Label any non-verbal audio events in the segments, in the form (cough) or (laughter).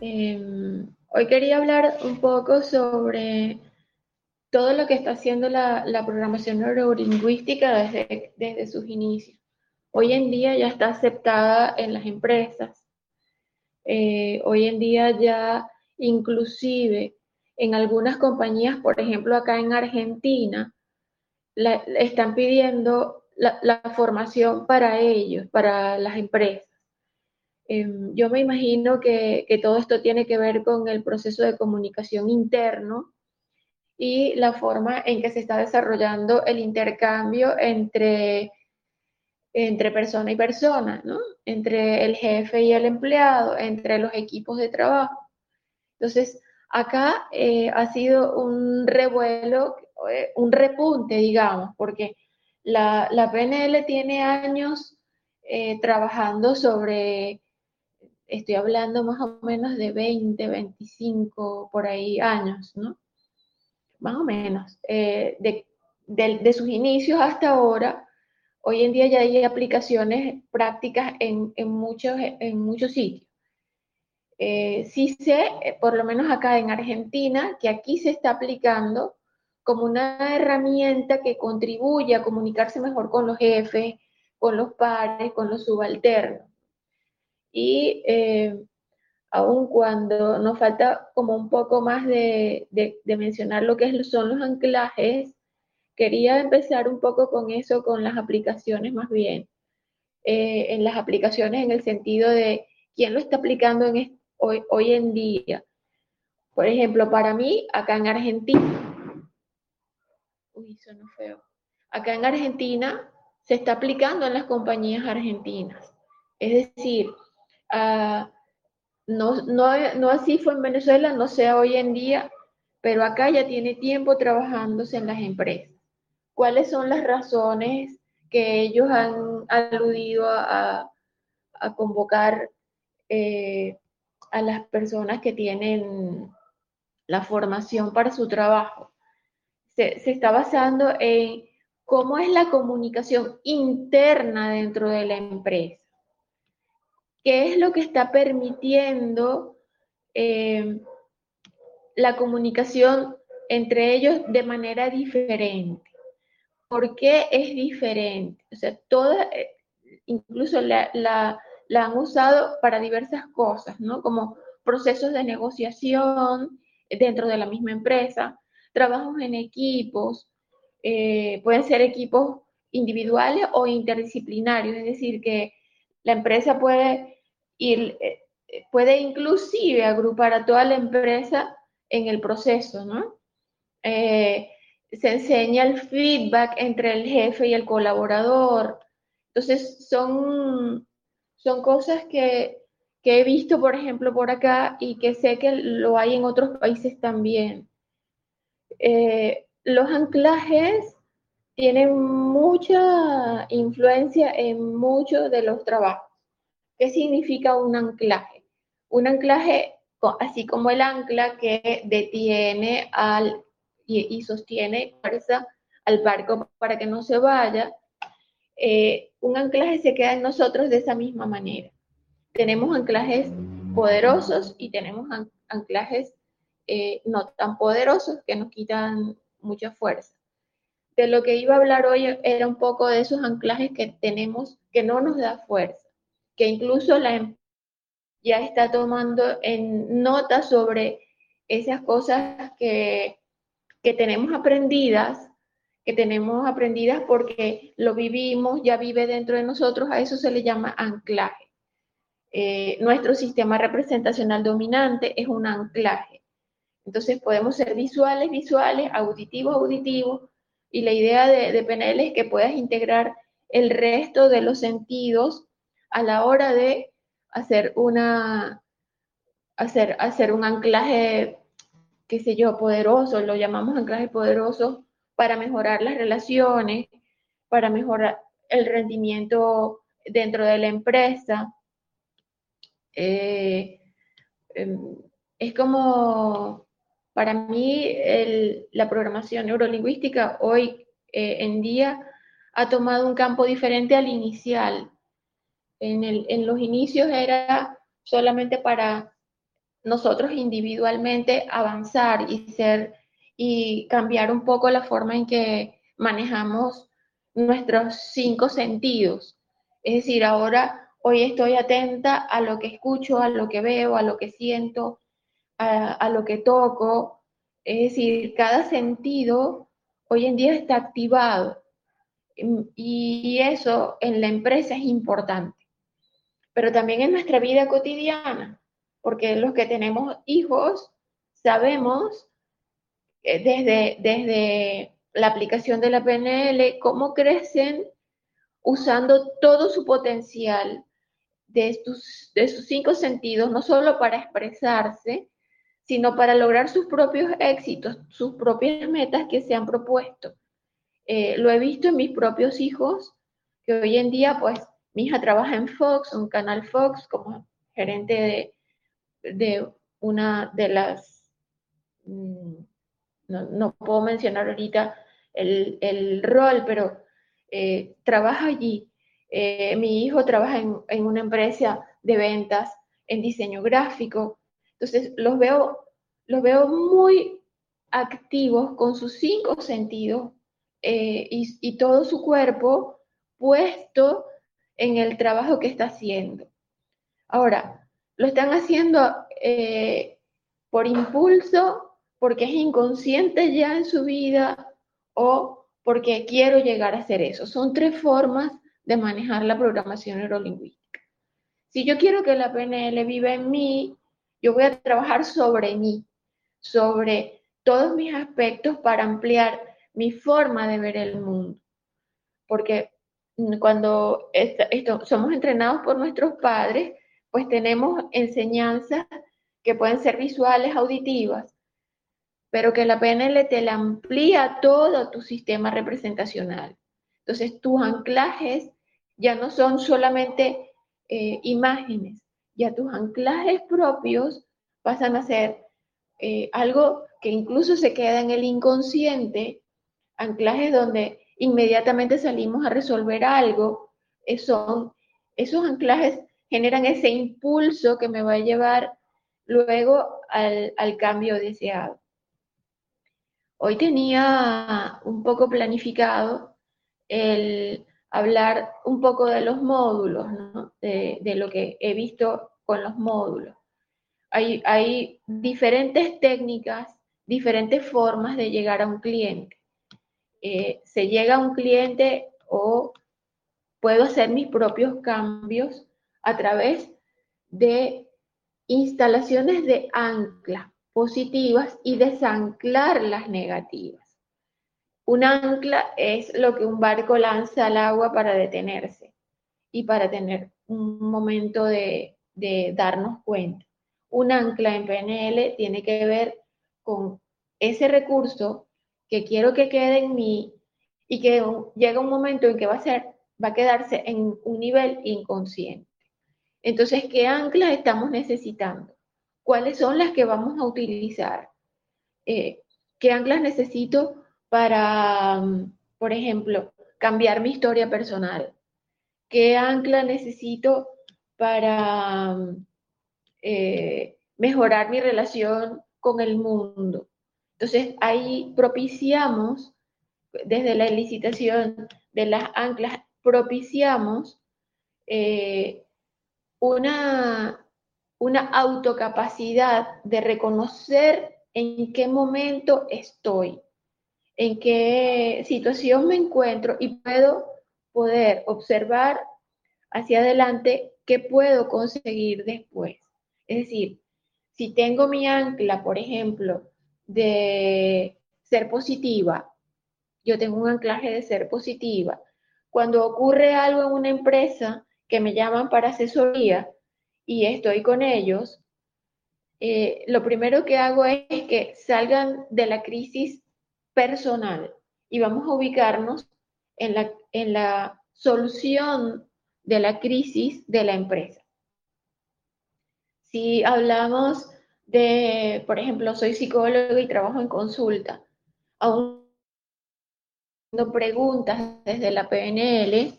Em, hoy quería hablar un poco sobre todo lo que está haciendo la, programación neurolingüística desde, sus inicios. Hoy en día ya está aceptada en las empresas. Eh, hoy en día ya inclusive en algunas compañías, por ejemplo acá en Argentina, están pidiendo la, formación para ellos, para las empresas. Em, yo me imagino que, todo esto tiene que ver con el proceso de comunicación interno y la forma en que se está desarrollando el intercambio entre, entre persona y persona, ¿no? entre el jefe y el empleado, entre los equipos de trabajo. Entonces, acá eh, ha sido un revuelo, eh, un repunte, digamos, porque la, PNL tiene años eh, trabajando sobre, estoy hablando más o menos de 20, 25, por ahí años, ¿no? Más o menos. De, sus inicios hasta ahora, hoy en día ya hay aplicaciones prácticas en, muchos, en muchos sitios. Eh, sí sé, eh, por lo menos acá en Argentina, que aquí se está aplicando como una herramienta que contribuye a comunicarse mejor con los jefes, con los pares, con los subalternos. Y eh, aun cuando nos falta como un poco más de, mencionar lo que son los anclajes, quería empezar un poco con eso, con las aplicaciones más bien. en las aplicaciones en el sentido de quién lo está aplicando en, hoy, hoy en día. Por ejemplo, para mí, acá en Argentina, uy, no feo. Acá en Argentina se está aplicando en las compañías argentinas. Es decir, ah, no, no, así fue en Venezuela, no sea hoy en día, pero acá ya tiene tiempo trabajándose en las empresas. ¿Cuáles son las razones que ellos han aludido a, convocar eh, a las personas que tienen la formación para su trabajo. Se, está basando en cómo es la comunicación interna dentro de la empresa. ¿Qué es lo que está permitiendo eh, la comunicación entre ellos de manera diferente? ¿Por qué es diferente? O sea, toda, eh, incluso la, han usado para diversas cosas, ¿no? Como procesos de negociación dentro de la misma empresa, trabajos en equipos, eh, pueden ser equipos individuales o interdisciplinarios, es decir, que la empresa puede ir, eh, puede inclusive agrupar a toda la empresa en el proceso, ¿no? Eh, se enseña el feedback entre el jefe y el colaborador. Entonces, son son cosas que, he visto, por ejemplo, por acá y que sé que lo hay en otros países también. Eh, los anclajes tienen mucha influencia en muchos de los trabajos. ¿Qué significa un anclaje? Un anclaje, así como el ancla que detiene al, y, sostiene fuerza al barco para que no se vaya, eh, un anclaje se queda en nosotros de esa misma manera. Tenemos anclajes poderosos y tenemos anclajes eh, no tan poderosos que nos quitan mucha fuerza. De lo que iba a hablar hoy era un poco de esos anclajes que tenemos que no nos da fuerza, que incluso la em-, ya está tomando en nota sobre esas cosas que, que tenemos aprendidas que tenemos aprendidas porque lo vivimos, ya vive dentro de nosotros, a eso se le llama anclaje. Eh, nuestro sistema representacional dominante es un anclaje. Entonces podemos ser visuales, visuales, auditivos, auditivos, y la idea de, de PNL es que puedas integrar el resto de los sentidos a la hora de hacer una, hacer, hacer un anclaje, qué sé yo, poderoso, lo llamamos anclaje poderoso, para mejorar las relaciones, para mejorar el rendimiento dentro de la empresa. Eh, em, es como, para mí, la programación neurolingüística hoy eh, en día ha tomado un campo diferente al inicial. En, en los inicios era solamente para nosotros individualmente avanzar y ser y cambiar un poco la forma en que manejamos nuestros cinco sentidos. Es decir, ahora hoy estoy atenta a lo que escucho, a lo que veo, a lo que siento, a, lo que toco. Es decir, cada sentido hoy en día está activado y eso en la empresa es importante, pero también en nuestra vida cotidiana, porque los que tenemos hijos sabemos eh, desde, desde la aplicación de la PNL, cómo crecen usando todo su potencial de, de sus cinco sentidos, no solo para expresarse, sino para lograr sus propios éxitos, sus propias metas que se han propuesto. Eh, lo he visto en mis propios hijos, que hoy en día, pues, mi hija trabaja en Fox, un canal Fox, como gerente de, de una de las mm, no, puedo mencionar ahorita el, rol, pero eh, trabaja allí. Eh, mi hijo trabaja en, una empresa de ventas, en diseño gráfico. Entonces, los veo, los veo muy activos con sus cinco sentidos eh, y, todo su cuerpo puesto en el trabajo que está haciendo. Ahora, lo están haciendo por impulso porque es inconsciente ya en su vida o porque quiero llegar a hacer eso. Son tres formas de manejar la programación neurolingüística. Si yo quiero que la PNL viva en mí, yo voy a trabajar sobre mí, sobre todos mis aspectos para ampliar mi forma de ver el mundo. Porque cuando somos entrenados por nuestros padres, pues tenemos enseñanzas que pueden ser visuales, auditivas, pero que la PNL te la amplía todo tu sistema representacional. Entonces, tus anclajes ya no son solamente eh, imágenes, ya tus anclajes propios pasan a ser eh, algo que incluso se queda en el inconsciente, anclajes donde inmediatamente salimos a resolver algo, eh, son, esos anclajes generan ese impulso que me va a llevar luego al cambio deseado. Hoy tenía un poco planificado el hablar un poco de los módulos, de, lo que he visto con los módulos. Hay, diferentes técnicas, diferentes formas de llegar a un cliente. Eh, se llega a un cliente o puedo hacer mis propios cambios a través de instalaciones de ancla positivas y desanclar las negativas. Un ancla es lo que un barco lanza al agua para detenerse y para tener un momento de, darnos cuenta. Un ancla en PNL tiene que ver con ese recurso que quiero que quede en mí y que llega un momento en que va a ser, va a quedarse en un nivel inconsciente. Entonces, ¿qué anclas estamos necesitando? cuáles son las que vamos a utilizar. Eh, ¿Qué anclas necesito para, mm, por ejemplo, cambiar mi historia personal? ¿Qué ancla necesito para mm, eh, mejorar mi relación con el mundo? Entonces, ahí propiciamos, desde la licitación de las anclas, propiciamos eh, una una autocapacidad de reconocer en qué momento estoy, en qué situación me encuentro y puedo poder observar hacia adelante qué puedo conseguir después. Es decir, si tengo mi ancla, por ejemplo, de ser positiva, yo tengo un anclaje de ser positiva. Cuando ocurre algo en una empresa que me llaman para asesoría y estoy con ellos, eh, lo primero que hago es que salgan de la crisis personal y vamos a ubicarnos en la, en la solución de la crisis de la empresa. Si hablamos de, por ejemplo, soy psicólogo y trabajo en consulta, aún preguntas desde la PNL,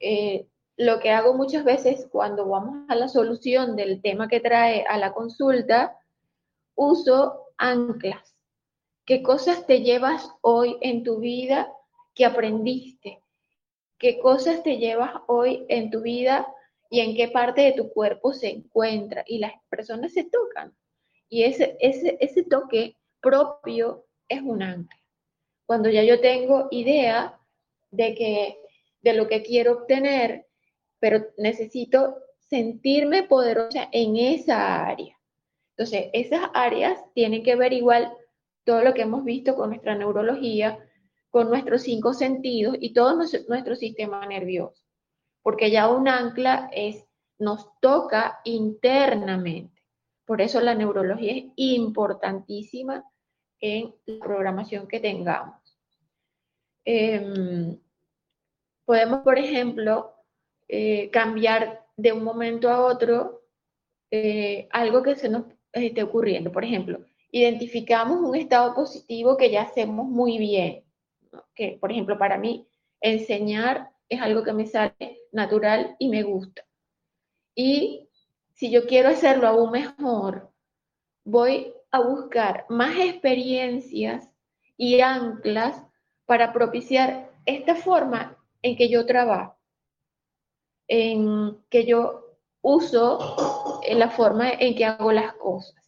eh, lo que hago muchas veces cuando vamos a la solución del tema que trae a la consulta, uso anclas. ¿Qué cosas te llevas hoy en tu vida que aprendiste? ¿Qué cosas te llevas hoy en tu vida y en qué parte de tu cuerpo se encuentra? Y las personas se tocan. Y ese, ese, ese toque propio es un ancla. Cuando ya yo tengo idea de, que, de lo que quiero obtener, pero necesito sentirme poderosa en esa área. Entonces, esas áreas tienen que ver igual todo lo que hemos visto con nuestra neurología, con nuestros cinco sentidos y todo nuestro, sistema nervioso. Porque ya un ancla es, nos toca internamente. Por eso la neurología es importantísima en la programación que tengamos. Em, podemos, por ejemplo, eh, cambiar de un momento a otro eh, algo que se nos esté ocurriendo. Por ejemplo, identificamos un estado positivo que ya hacemos muy bien. Que, por ejemplo, para mí, enseñar es algo que me sale natural y me gusta. Y si yo quiero hacerlo aún mejor, voy a buscar más experiencias y anclas para propiciar esta forma en que yo trabajo en que yo uso en la forma en que hago las cosas.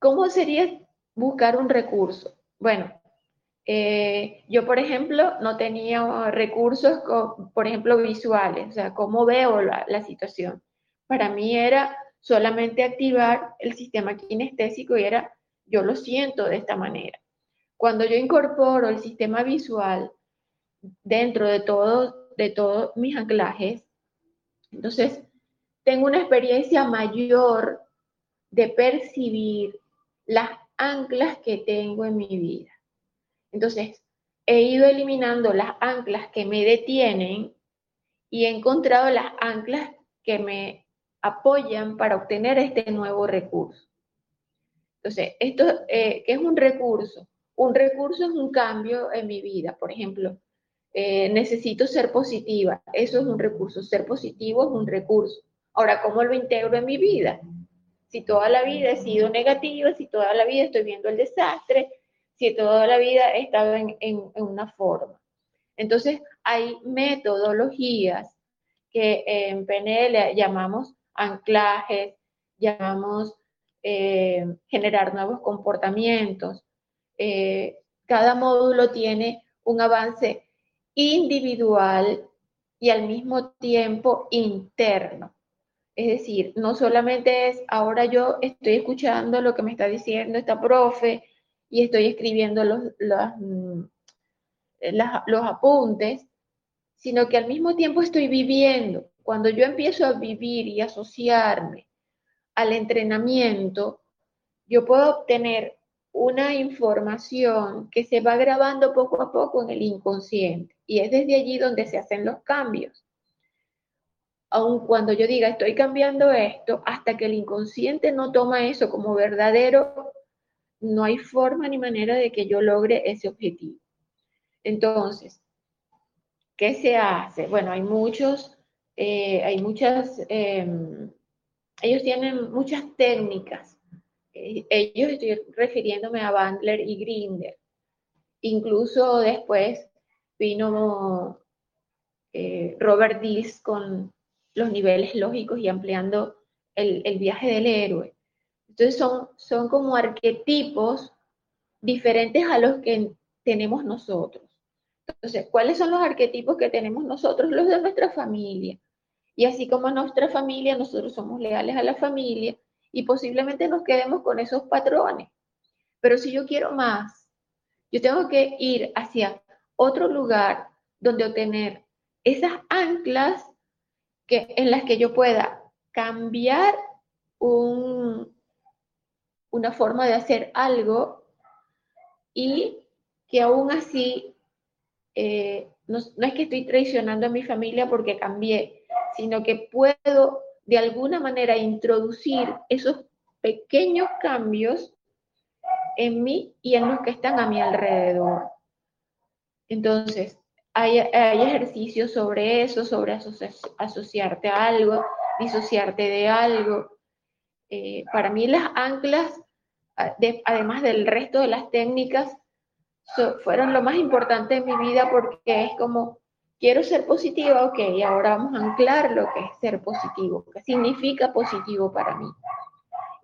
¿Cómo sería buscar un recurso? Bueno, eh, yo, por ejemplo, no tenía recursos, por ejemplo, visuales, o sea, cómo veo la, la situación. Para mí era solamente activar el sistema kinestésico y era, yo lo siento de esta manera. Cuando yo incorporo el sistema visual dentro de todo de todos mis anclajes. Entonces, tengo una experiencia mayor de percibir las anclas que tengo en mi vida. Entonces, he ido eliminando las anclas que me detienen y he encontrado las anclas que me apoyan para obtener este nuevo recurso. Entonces, esto, eh, ¿qué es un recurso? Un recurso es un cambio en mi vida. Por ejemplo, eh, necesito ser positiva. Eso es un recurso. Ser positivo es un recurso. Ahora, ¿cómo lo integro en mi vida? Si toda la vida he sido negativa, si toda la vida estoy viendo el desastre, si toda la vida he estado en, una forma. Entonces, hay metodologías que en PNL llamamos anclajes, llamamos eh, generar nuevos comportamientos. Eh, cada módulo tiene un avance individual y al mismo tiempo interno. Es decir, no solamente es ahora yo estoy escuchando lo que me está diciendo esta profe y estoy escribiendo los, los, mm, los apuntes, sino que al mismo tiempo estoy viviendo. Cuando yo empiezo a vivir y asociarme al entrenamiento, yo puedo obtener una información que se va grabando poco a poco en el inconsciente y es desde allí donde se hacen los cambios. Aun cuando yo diga estoy cambiando esto, hasta que el inconsciente no toma eso como verdadero, no hay forma ni manera de que yo logre ese objetivo. Entonces, ¿qué se hace? Bueno, hay muchos, eh, hay muchas, em, ellos tienen muchas técnicas eh, ellos estoy refiriéndome a Bandler y Grinder. Incluso después vino eh, Robert Dills con los niveles lógicos y ampliando el, viaje del héroe. Entonces son, son como arquetipos diferentes a los que tenemos nosotros. Entonces, ¿cuáles son los arquetipos que tenemos nosotros? Los de nuestra familia. Y así como nuestra familia, nosotros somos leales a la familia, y posiblemente nos quedemos con esos patrones. Pero si yo quiero más, yo tengo que ir hacia otro lugar donde obtener esas anclas que, en las que yo pueda cambiar un, una forma de hacer algo y que aún así eh, no, no, es que estoy traicionando a mi familia porque cambié, sino que puedo de alguna manera introducir esos pequeños cambios en mí y en los que están a mi alrededor. Entonces, hay, ejercicios sobre eso, sobre asociarte a algo, disociarte de algo. Eh, para mí las anclas, además del resto de las técnicas, fueron lo más importante en mi vida porque es como, quiero ser positiva, ok, ahora vamos a anclar lo que es ser positivo, qué significa positivo para mí,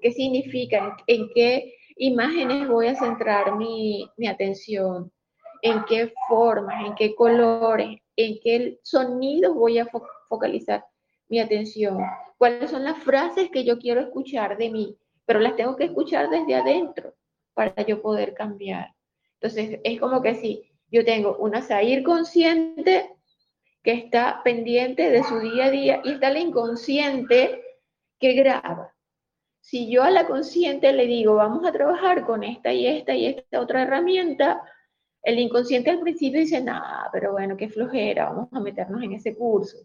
qué significa, en, qué imágenes voy a centrar mi, mi atención, en qué formas, en qué colores, en qué sonidos voy a focalizar mi atención, cuáles son las frases que yo quiero escuchar de mí, pero las tengo que escuchar desde adentro para yo poder cambiar. Entonces, es como que si yo tengo una Sair consciente que está pendiente de su día a día y está la inconsciente que graba. Si yo a la consciente le digo, vamos a trabajar con esta y esta y esta otra herramienta, el inconsciente al principio dice, nada, pero bueno, qué flojera, vamos a meternos en ese curso.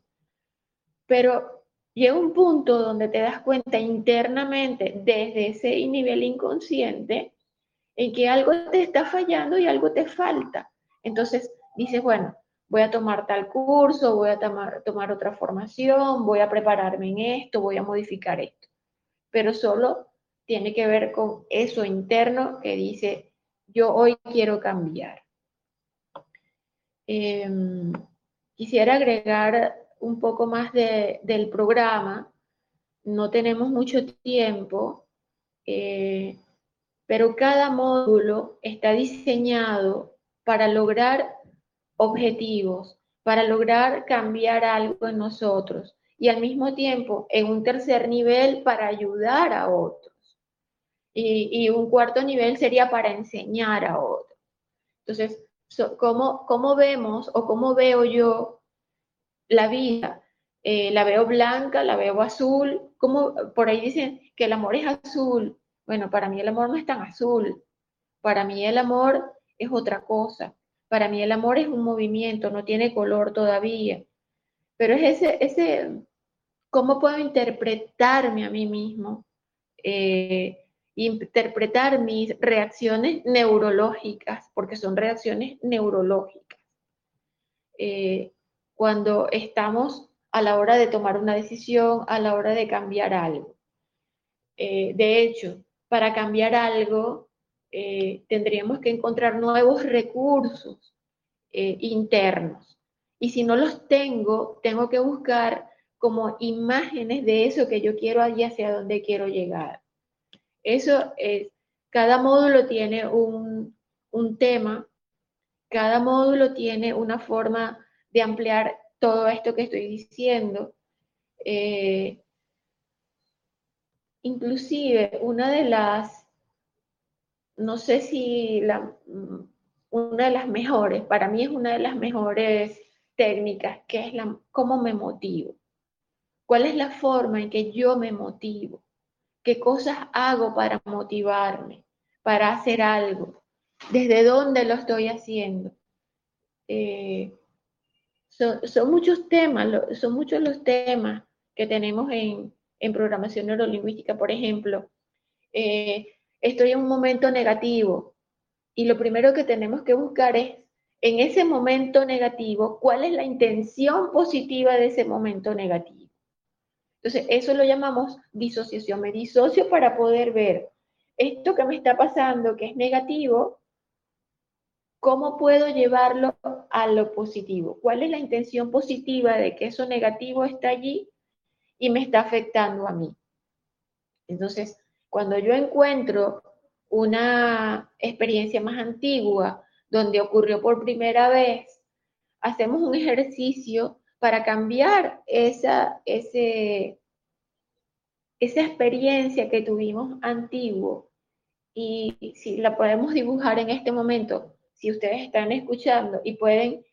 Pero llega un punto donde te das cuenta internamente, desde ese nivel inconsciente, en que algo te está fallando y algo te falta. Entonces dices, bueno, voy a tomar tal curso, voy a tomar, tomar otra formación, voy a prepararme en esto, voy a modificar esto. Pero solo tiene que ver con eso interno que dice, yo hoy quiero cambiar. Em, quisiera agregar un poco más del programa. No tenemos mucho tiempo, eh, pero cada módulo está diseñado para lograr objetivos, para lograr cambiar algo en nosotros y al mismo tiempo en un tercer nivel para ayudar a otros. Y, y un cuarto nivel sería para enseñar a otros. Entonces, ¿cómo, vemos o cómo veo yo la vida? Eh, la veo blanca, la veo azul, como por ahí dicen que el amor es azul. Bueno, para mí el amor no es tan azul. Para mí el amor es otra cosa. Para mí el amor es un movimiento, no tiene color todavía. Pero es ese, ese ¿cómo puedo interpretarme a mí mismo? Eh, interpretar mis reacciones neurológicas, porque son reacciones neurológicas. Eh, cuando estamos a la hora de tomar una decisión, a la hora de cambiar algo. Eh, de hecho, para cambiar algo, eh, tendríamos que encontrar nuevos recursos internos. Y si no los tengo, tengo que buscar como imágenes de eso que yo quiero y hacia dónde quiero llegar. Eso es, cada módulo tiene un, tema, cada módulo tiene una forma de ampliar todo esto que estoy diciendo. Eh, inclusive una de las, no sé si la, una de las mejores, para mí es una de las mejores técnicas, que es la, cómo me motivo. ¿Cuál es la forma en que yo me motivo? ¿Qué cosas hago para motivarme, para hacer algo? ¿Desde dónde lo estoy haciendo? Eh, son, muchos temas, son muchos los temas que tenemos en, programación neurolingüística. Por ejemplo, eh, estoy en un momento negativo y lo primero que tenemos que buscar es en ese momento negativo, cuál es la intención positiva de ese momento negativo. Entonces, eso lo llamamos disociación. Me disocio para poder ver esto que me está pasando, que es negativo, ¿cómo puedo llevarlo a lo positivo? ¿Cuál es la intención positiva de que eso negativo está allí y me está afectando a mí? Entonces, cuando yo encuentro una experiencia más antigua donde ocurrió por primera vez, hacemos un ejercicio para cambiar esa, ese, esa experiencia que tuvimos antiguo y si la podemos dibujar en este momento, si ustedes están escuchando y pueden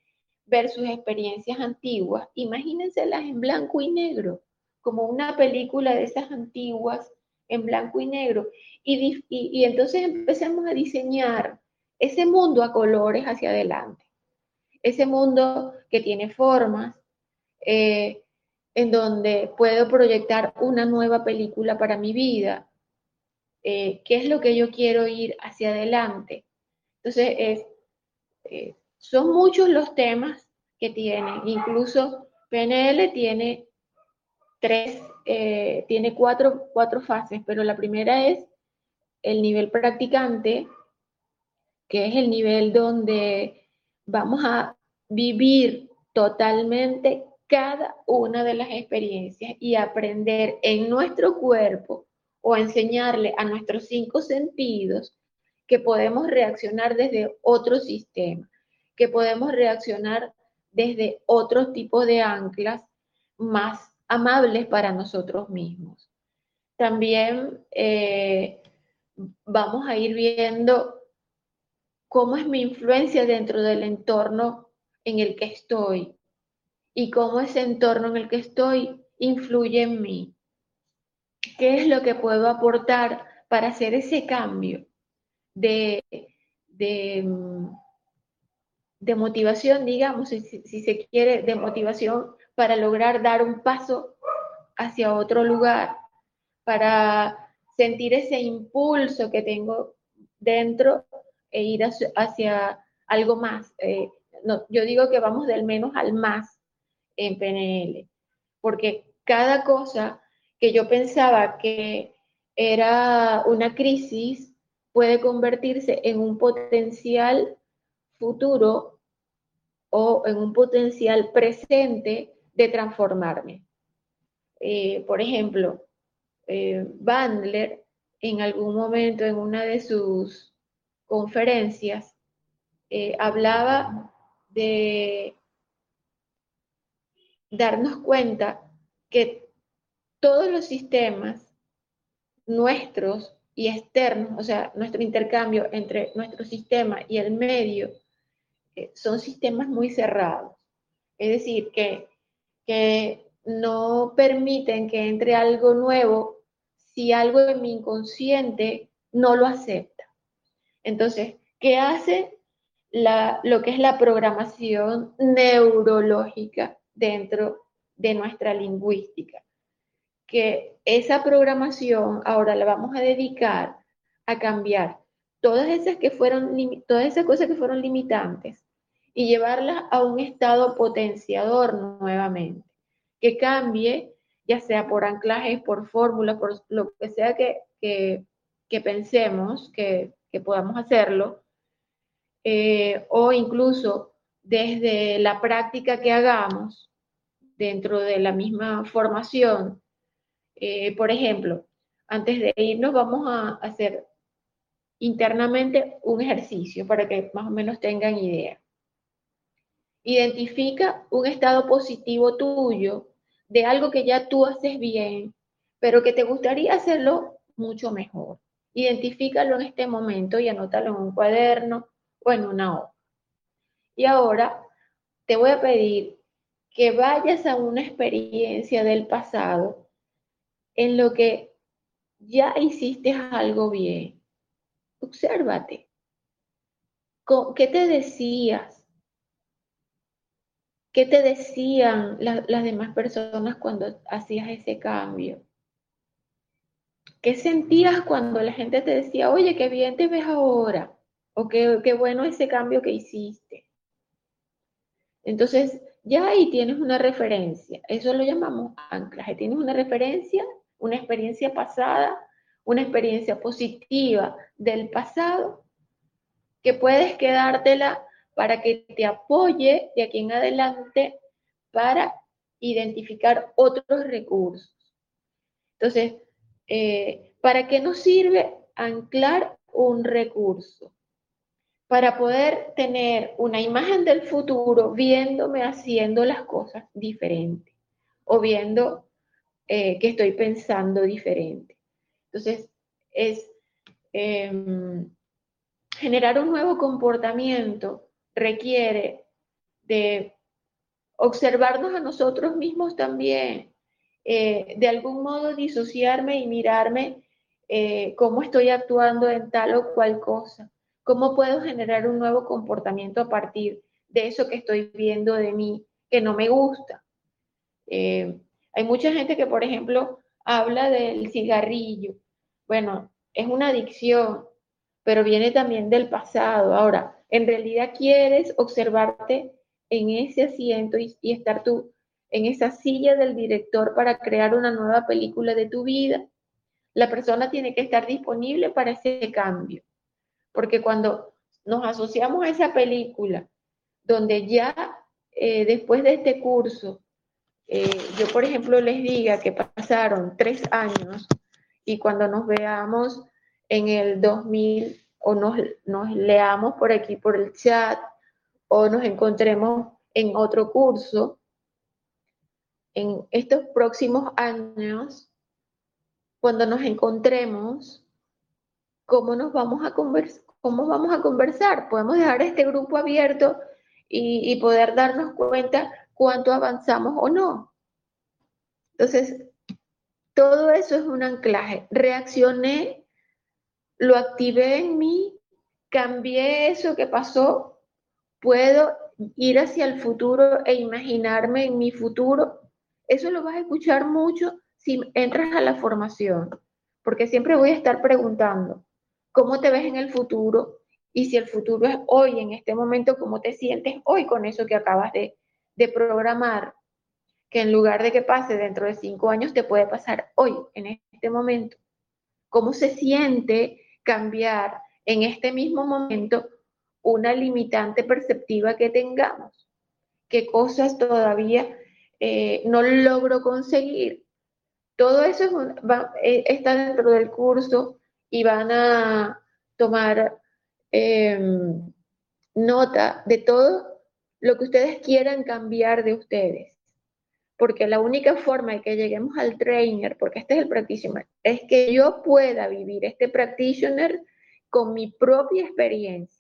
ver sus experiencias antiguas, imagínenselas en blanco y negro, como una película de esas antiguas en blanco y negro. Y, entonces empecemos a diseñar ese mundo a colores hacia adelante. Ese mundo que tiene formas, eh, en donde puedo proyectar una nueva película para mi vida. Eh, ¿Qué es lo que yo quiero ir hacia adelante? Entonces, es, eh, son muchos los temas que tiene. Incluso PNL tiene tres, tiene cuatro, cuatro fases, pero la primera es el nivel practicante, que es el nivel donde vamos a vivir totalmente cada una de las experiencias y aprender en nuestro cuerpo o enseñarle a nuestros cinco sentidos que podemos reaccionar desde otro sistema, que podemos reaccionar desde otro tipo de anclas más amables para nosotros mismos. También eh, vamos a ir viendo cómo es mi influencia dentro del entorno en el que estoy y cómo ese entorno en el que estoy influye en mí. ¿Qué es lo que puedo aportar para hacer ese cambio de, de, motivación, digamos, si, se quiere, de motivación para lograr dar un paso hacia otro lugar, para sentir ese impulso que tengo dentro e ir hacia, algo más. Eh, yo digo que vamos del menos al más en PNL, porque cada cosa que yo pensaba que era una crisis puede convertirse en un potencial futuro o en un potencial presente de transformarme. Eh, por ejemplo, eh, Bandler en algún momento en una de sus conferencias eh, hablaba de darnos cuenta que todos los sistemas nuestros y externos, o sea, nuestro intercambio entre nuestro sistema y el medio, son sistemas muy cerrados. Es decir, que que no permiten que entre algo nuevo si algo en mi inconsciente no lo acepta. Entonces, ¿qué hace lo que es la programación neurológica dentro de nuestra lingüística? Que esa programación ahora la vamos a dedicar a cambiar todas esas que fueron todas esas cosas que fueron limitantes y llevarla a un estado potenciador nuevamente, que cambie, ya sea por anclajes, por fórmulas, por lo que sea que, pensemos que, podamos hacerlo, eh, o incluso desde la práctica que hagamos dentro de la misma formación. Eh, por ejemplo, antes de irnos vamos a hacer internamente un ejercicio para que más o menos tengan idea. Identifica un estado positivo tuyo de algo que ya tú haces bien, pero que te gustaría hacerlo mucho mejor. Identifícalo en este momento y anótalo en un cuaderno o en una hoja. Y ahora te voy a pedir que vayas a una experiencia del pasado en lo que ya hiciste algo bien. Obsérvate. ¿Qué te decías? ¿Qué te decían las demás personas cuando hacías ese cambio? ¿Qué sentías cuando la gente te decía, oye, qué bien te ves ahora? O qué, qué bueno ese cambio que hiciste. Entonces, ya ahí tienes una referencia. Eso lo llamamos anclaje. Tienes una referencia, una experiencia pasada, una experiencia positiva del pasado, que puedes quedártela para que te apoye de aquí en adelante para identificar otros recursos. Entonces, eh, ¿para qué nos sirve anclar un recurso? Para poder tener una imagen del futuro viéndome haciendo las cosas diferentes o viendo eh, que estoy pensando diferente. Entonces, es em, generar un nuevo comportamiento requiere de observarnos a nosotros mismos también, eh, de algún modo disociarme y mirarme eh, cómo estoy actuando en tal o cual cosa, cómo puedo generar un nuevo comportamiento a partir de eso que estoy viendo de mí que no me gusta. Eh, hay mucha gente que, por ejemplo, habla del cigarrillo. Bueno, es una adicción, pero viene también del pasado. Ahora, en realidad quieres observarte en ese asiento y, estar tú en esa silla del director para crear una nueva película de tu vida. La persona tiene que estar disponible para ese cambio, porque cuando nos asociamos a esa película, donde ya eh, después de este curso, eh, yo por ejemplo les diga que pasaron tres años y cuando nos veamos en el 2000 o nos, nos leamos por aquí por el chat o nos encontremos en otro curso, en estos próximos años, cuando nos encontremos, ¿cómo nos vamos a conversar? ¿Cómo vamos a conversar? Podemos dejar este grupo abierto y, y poder darnos cuenta cuánto avanzamos o no. Entonces, todo eso es un anclaje. Reaccioné, lo activé en mí, cambié eso que pasó, puedo ir hacia el futuro e imaginarme en mi futuro. Eso lo vas a escuchar mucho si entras a la formación, porque siempre voy a estar preguntando, ¿cómo te ves en el futuro? Y si el futuro es hoy, en este momento, ¿cómo te sientes hoy con eso que acabas de, programar? Que en lugar de que pase dentro de cinco años, te puede pasar hoy, en este momento. ¿Cómo se siente cambiar en este mismo momento una limitante perceptiva que tengamos? ¿Qué cosas todavía eh, no logro conseguir? Todo eso eh, está dentro del curso y van a tomar em, nota de todo lo que ustedes quieran cambiar de ustedes. Porque la única forma de que lleguemos al trainer, porque este es el practitioner, es que yo pueda vivir este practitioner con mi propia experiencia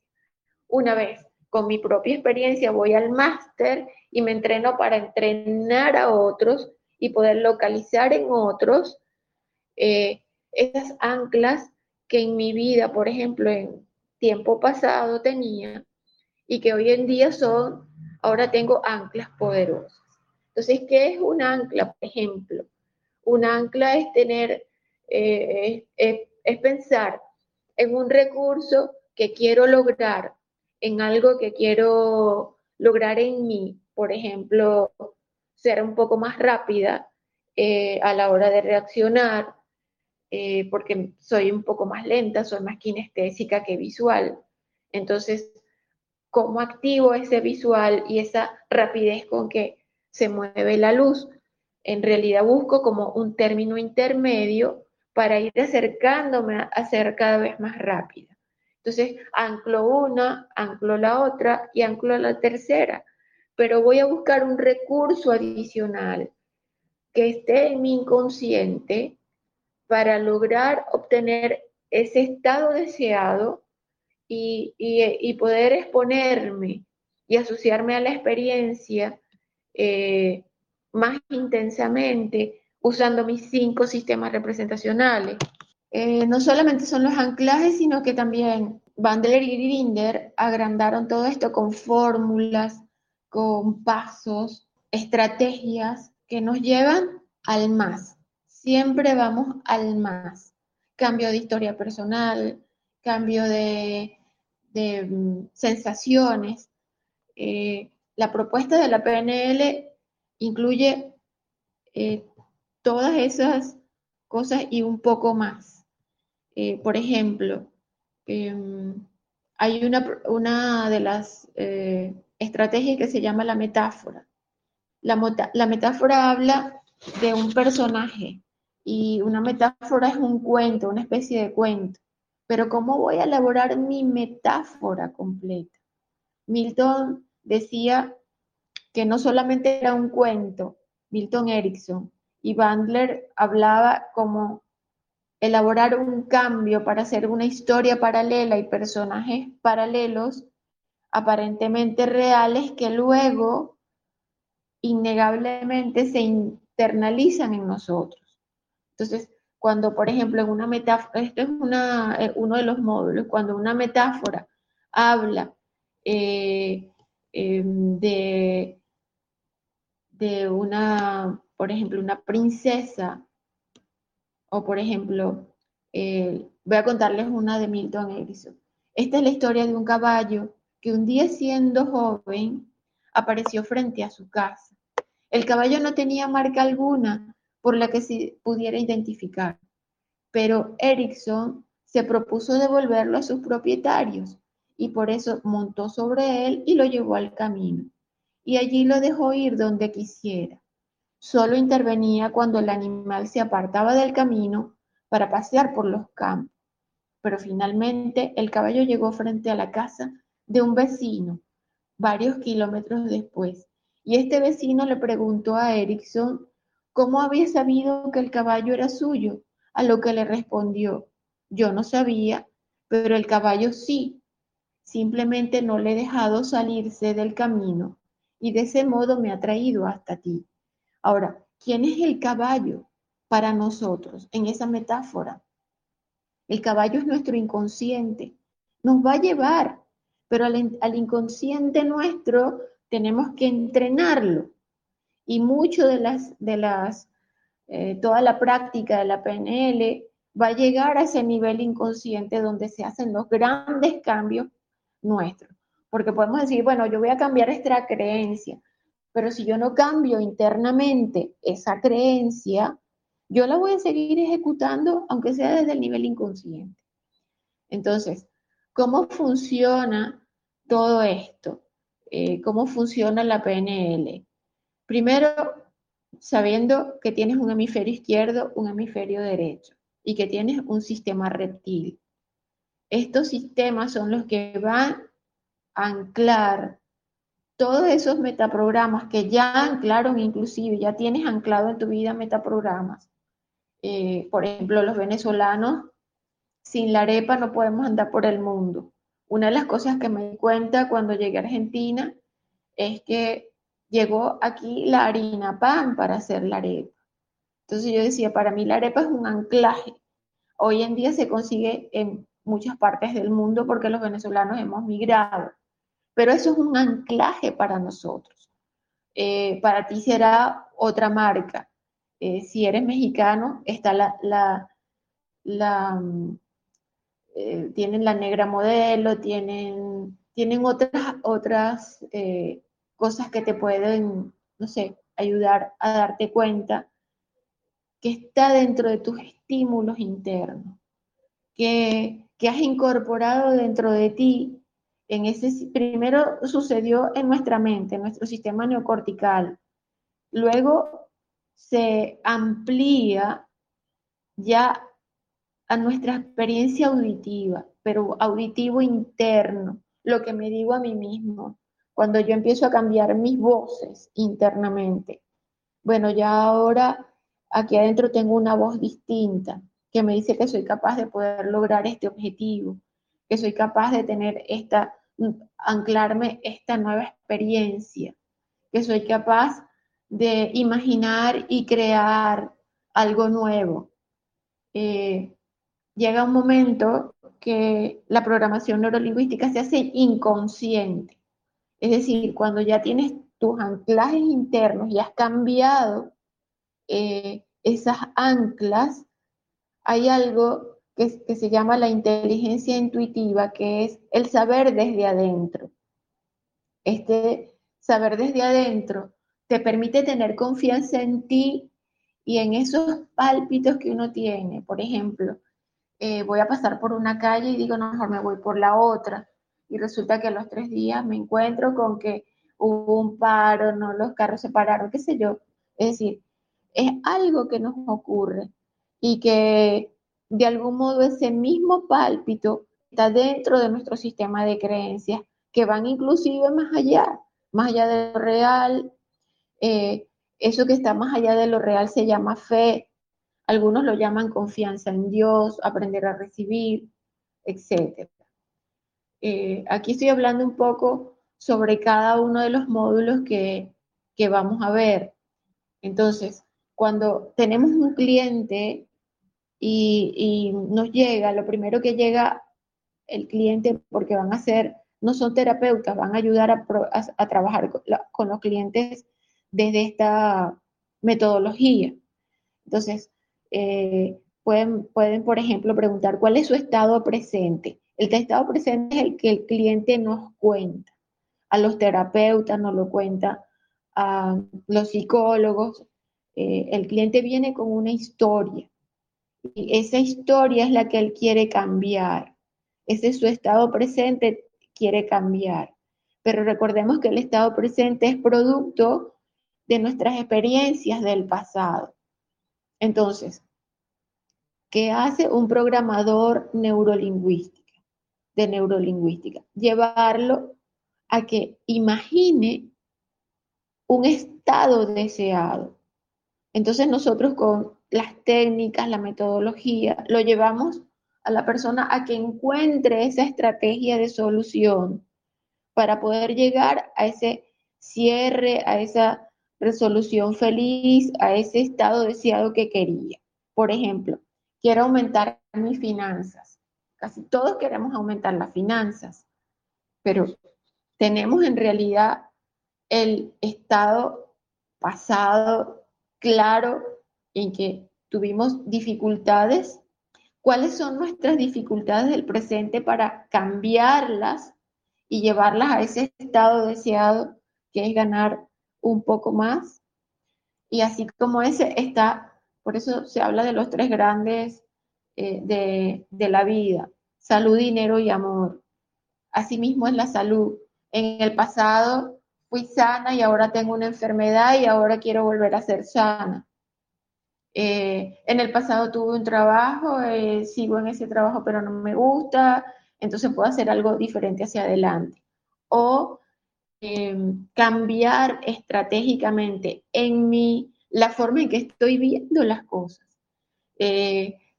una vez con mi propia experiencia voy al máster y me entreno para entrenar a otros y poder localizar en otros eh, esas anclas que en mi vida, por ejemplo, en tiempo pasado tenía y que hoy en día son, ahora tengo anclas poderosas. Entonces, ¿qué es un ancla, por ejemplo? Un ancla es tener, eh, es pensar en un recurso que quiero lograr en algo que quiero lograr en mí, por ejemplo, ser un poco más rápida eh, a la hora de reaccionar, eh, porque soy un poco más lenta, soy más kinestésica que visual. Entonces, ¿cómo activo ese visual y esa rapidez con que se mueve la luz? En realidad busco como un término intermedio para ir acercándome a ser cada vez más rápida. Entonces, anclo una, anclo la otra y anclo la tercera. Pero voy a buscar un recurso adicional que esté en mi inconsciente para lograr obtener ese estado deseado y, poder exponerme y asociarme a la experiencia eh, más intensamente usando mis cinco sistemas representacionales. Eh, no solamente son los anclajes, sino que también Bandler y Grinder agrandaron todo esto con fórmulas, con pasos, estrategias que nos llevan al más. Siempre vamos al más. Cambio de historia personal, cambio de, mm, sensaciones. Eh, la propuesta de la PNL incluye eh, todas esas cosas y un poco más. Eh, por ejemplo, em, hay una, de las estrategias que se llama la metáfora. La metáfora habla de un personaje y una metáfora es un cuento, una especie de cuento. Pero ¿cómo voy a elaborar mi metáfora completa? Milton decía que no solamente era un cuento, Milton Erickson, y Bandler hablaba como elaborar un cambio para hacer una historia paralela y personajes paralelos aparentemente reales que luego innegablemente se internalizan en nosotros. Entonces, cuando, por ejemplo, en una metáfora, esto es una, eh, uno de los módulos, cuando una metáfora habla eh, em, de, de una, por ejemplo, una princesa, o por ejemplo, eh, voy a contarles una de Milton Erickson. Esta es la historia de un caballo que un día siendo joven apareció frente a su casa. El caballo no tenía marca alguna por la que se pudiera identificar, pero Erickson se propuso devolverlo a sus propietarios y por eso montó sobre él y lo llevó al camino. Y allí lo dejó ir donde quisiera. Solo intervenía cuando el animal se apartaba del camino para pasear por los campos. Pero finalmente el caballo llegó frente a la casa de un vecino, varios kilómetros después, y este vecino le preguntó a Erickson cómo había sabido que el caballo era suyo, a lo que le respondió, yo no sabía, pero el caballo sí, Simplemente no le he dejado salirse del camino y de ese modo me ha traído hasta ti. Ahora, ¿quién es el caballo para nosotros en esa metáfora? El caballo es nuestro inconsciente. Nos va a llevar, pero al, inconsciente nuestro tenemos que entrenarlo. Y mucho de las, de las, eh, toda la práctica de la PNL va a llegar a ese nivel inconsciente donde se hacen los grandes cambios nuestro. Porque podemos decir, bueno, yo voy a cambiar esta creencia, pero si yo no cambio internamente esa creencia, yo la voy a seguir ejecutando, aunque sea desde el nivel inconsciente. Entonces, ¿cómo funciona todo esto? Eh, ¿Cómo funciona la PNL? Primero, sabiendo que tienes un hemisferio izquierdo, un hemisferio derecho y que tienes un sistema reptil. Estos sistemas son los que van a anclar todos esos metaprogramas que ya anclaron inclusive, ya tienes anclado en tu vida metaprogramas. Eh, por ejemplo, los venezolanos, sin la arepa no podemos andar por el mundo. Una de las cosas que me di cuenta cuando llegué a Argentina es que llegó aquí la harina pan para hacer la arepa. Entonces yo decía, para mí la arepa es un anclaje. Hoy en día se consigue en muchas partes del mundo porque los venezolanos hemos migrado. Pero eso es un anclaje para nosotros. Eh, para ti será otra marca. Eh, si eres mexicano, está la, la eh, tienen la negra modelo, tienen, tienen otras, otras cosas que te pueden, no sé, ayudar a darte cuenta que está dentro de tus estímulos internos, que que has incorporado dentro de ti, en ese, primero sucedió en nuestra mente, en nuestro sistema neocortical, luego se amplía ya a nuestra experiencia auditiva, pero auditivo interno, lo que me digo a mí mismo, cuando yo empiezo a cambiar mis voces internamente. Bueno, ya ahora aquí adentro tengo una voz distinta, que me dice que soy capaz de poder lograr este objetivo, que soy capaz de tener esta, anclarme esta nueva experiencia, que soy capaz de imaginar y crear algo nuevo. Eh, llega un momento que la programación neurolingüística se hace inconsciente. Es decir, cuando ya tienes tus anclajes internos y has cambiado eh, esas anclas, hay algo que, se llama la inteligencia intuitiva, que es el saber desde adentro. Este saber desde adentro te permite tener confianza en ti y en esos pálpitos que uno tiene. Por ejemplo, eh, voy a pasar por una calle y digo, no, mejor me voy por la otra. Y resulta que a los tres días me encuentro con que hubo un paro, no los carros se pararon, qué sé yo. Es decir, es algo que nos ocurre y que de algún modo ese mismo pálpito está dentro de nuestro sistema de creencias que van inclusive más allá, más allá de lo real. Eh, eso que está más allá de lo real se llama fe. Algunos lo llaman confianza en Dios, aprender a recibir, etc. Eh, aquí estoy hablando un poco sobre cada uno de los módulos que, que vamos a ver. Entonces, cuando tenemos un cliente y, nos llega, lo primero que llega el cliente, porque van a ser, no son terapeutas, van a ayudar a, trabajar con, los clientes desde esta metodología. Entonces, eh, pueden, pueden, por ejemplo, preguntar cuál es su estado presente. El estado presente es el que el cliente nos cuenta. A los terapeutas nos lo cuenta, a los psicólogos. Eh, el cliente viene con una historia y esa historia es la que él quiere cambiar. Ese es su estado presente, quiere cambiar. Pero recordemos que el estado presente es producto de nuestras experiencias del pasado. Entonces, ¿qué hace un programador neurolingüístico? De neurolingüística, llevarlo a que imagine un estado deseado. Entonces nosotros con las técnicas, la metodología, lo llevamos a la persona a que encuentre esa estrategia de solución para poder llegar a ese cierre, a esa resolución feliz, a ese estado deseado que quería. Por ejemplo, quiero aumentar mis finanzas. Casi todos queremos aumentar las finanzas, pero tenemos en realidad el estado pasado claro en que tuvimos dificultades. ¿Cuáles son nuestras dificultades del presente para cambiarlas y llevarlas a ese estado deseado que es ganar un poco más? Y así como ese está, por eso se habla de los tres grandes eh, de, la vida, salud, dinero y amor. Asimismo es la salud. En el pasado fui sana y ahora tengo una enfermedad y ahora quiero volver a ser sana. Eh, en el pasado tuve un trabajo, eh, sigo en ese trabajo pero no me gusta, entonces puedo hacer algo diferente hacia adelante. O em, cambiar estratégicamente en mi, la forma en que estoy viendo las cosas.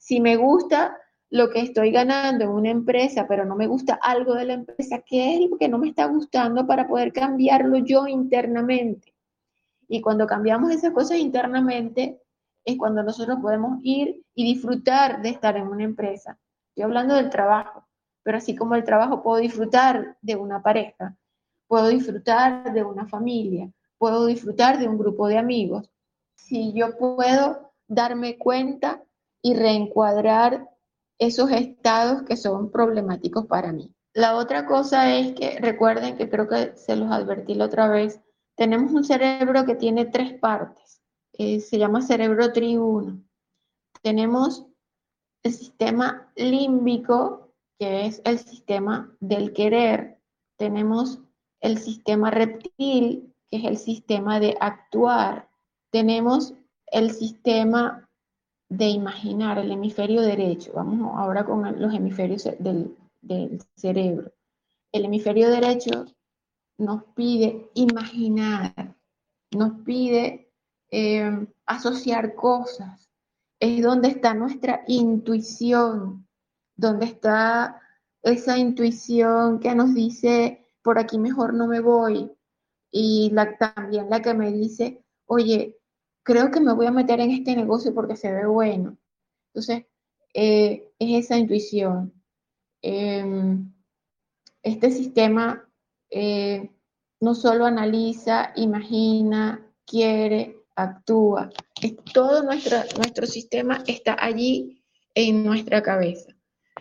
Si me gusta lo que estoy ganando en una empresa, pero no me gusta algo de la empresa, ¿qué es lo que no me está gustando para poder cambiarlo yo internamente? Y cuando cambiamos esas cosas internamente, es cuando nosotros podemos ir y disfrutar de estar en una empresa. Estoy hablando del trabajo, pero así como el trabajo puedo disfrutar de una pareja, puedo disfrutar de una familia, puedo disfrutar de un grupo de amigos. Si yo puedo darme cuenta y reencuadrar esos estados que son problemáticos para mí. La otra cosa es que recuerden que creo que se los advertí la otra vez, tenemos un cerebro que tiene tres partes, eh, se llama cerebro triuno. Tenemos el sistema límbico, que es el sistema del querer. Tenemos el sistema reptil, que es el sistema de actuar. Tenemos el sistema de imaginar el hemisferio derecho. Vamos ahora con los hemisferios del, cerebro. El hemisferio derecho nos pide imaginar, nos pide eh, asociar cosas. Es donde está nuestra intuición, donde está esa intuición que nos dice, por aquí mejor no me voy. Y también la que me dice, oye, creo que me voy a meter en este negocio porque se ve bueno. Entonces, eh, es esa intuición. Em, este sistema eh, no solo analiza, imagina, quiere, actúa. todo nuestro, nuestro sistema está allí en nuestra cabeza.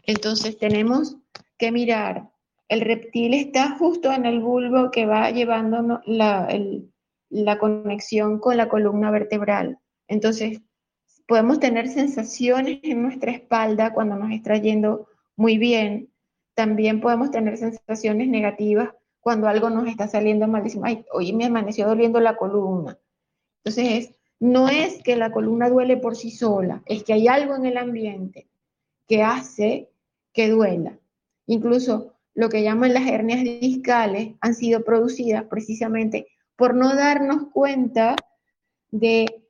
Entonces tenemos que mirar. El reptil está justo en el bulbo que va llevando la, el, la conexión con la columna vertebral. Entonces, podemos tener sensaciones en nuestra espalda cuando nos está yendo muy bien. También podemos tener sensaciones negativas cuando algo nos está saliendo mal. Decimos, ay, hoy me amaneció doliendo la columna. Entonces, no es que la columna duele por sí sola, es que hay algo en el ambiente que hace que duela. Incluso lo que llaman las hernias discales han sido producidas precisamente por no darnos cuenta de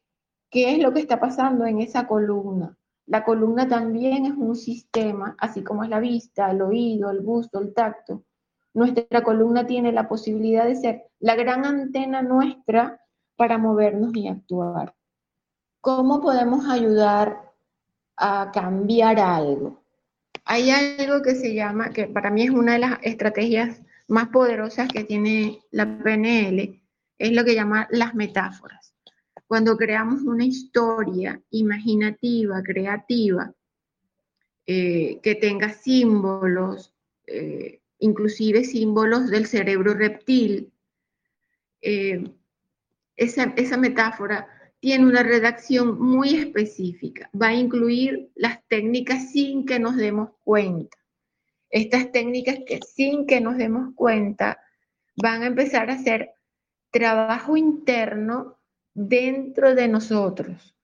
qué es lo que está pasando en esa columna. La columna también es un sistema, así como es la vista, el oído, el gusto, el tacto. Nuestra columna tiene la posibilidad de ser la gran antena nuestra para movernos y actuar. ¿Cómo podemos ayudar a cambiar algo? Hay algo que se llama, que para mí es una de las estrategias más poderosas que tiene la PNL, es lo que llama las metáforas. Cuando creamos una historia imaginativa, creativa, eh, que tenga símbolos, eh, inclusive símbolos del cerebro reptil, eh, esa, esa metáfora tiene una redacción muy específica. Va a incluir las técnicas sin que nos demos cuenta. Estas técnicas que sin que nos demos cuenta van a empezar a hacer trabajo interno dentro de nosotros,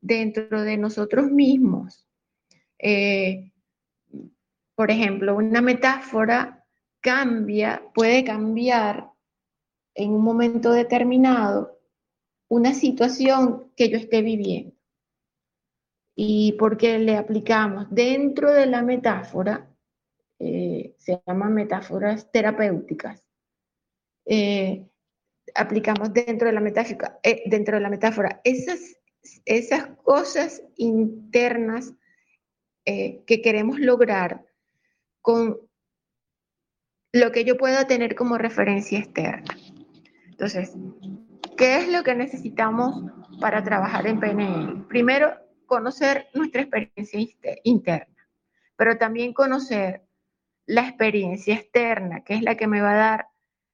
dentro de nosotros mismos. Eh, por ejemplo, una metáfora cambia, puede cambiar en un momento determinado una situación que yo esté viviendo. Y porque le aplicamos dentro de la metáfora, eh, se llaman metáforas terapéuticas, eh, aplicamos dentro de la metáfora, eh, dentro de la metáfora esas, esas cosas internas que queremos lograr con lo que yo pueda tener como referencia externa. Entonces, ¿Qué es lo que necesitamos para trabajar en PNL? Primero, conocer nuestra experiencia interna, pero también conocer la experiencia externa, que es la que me va a dar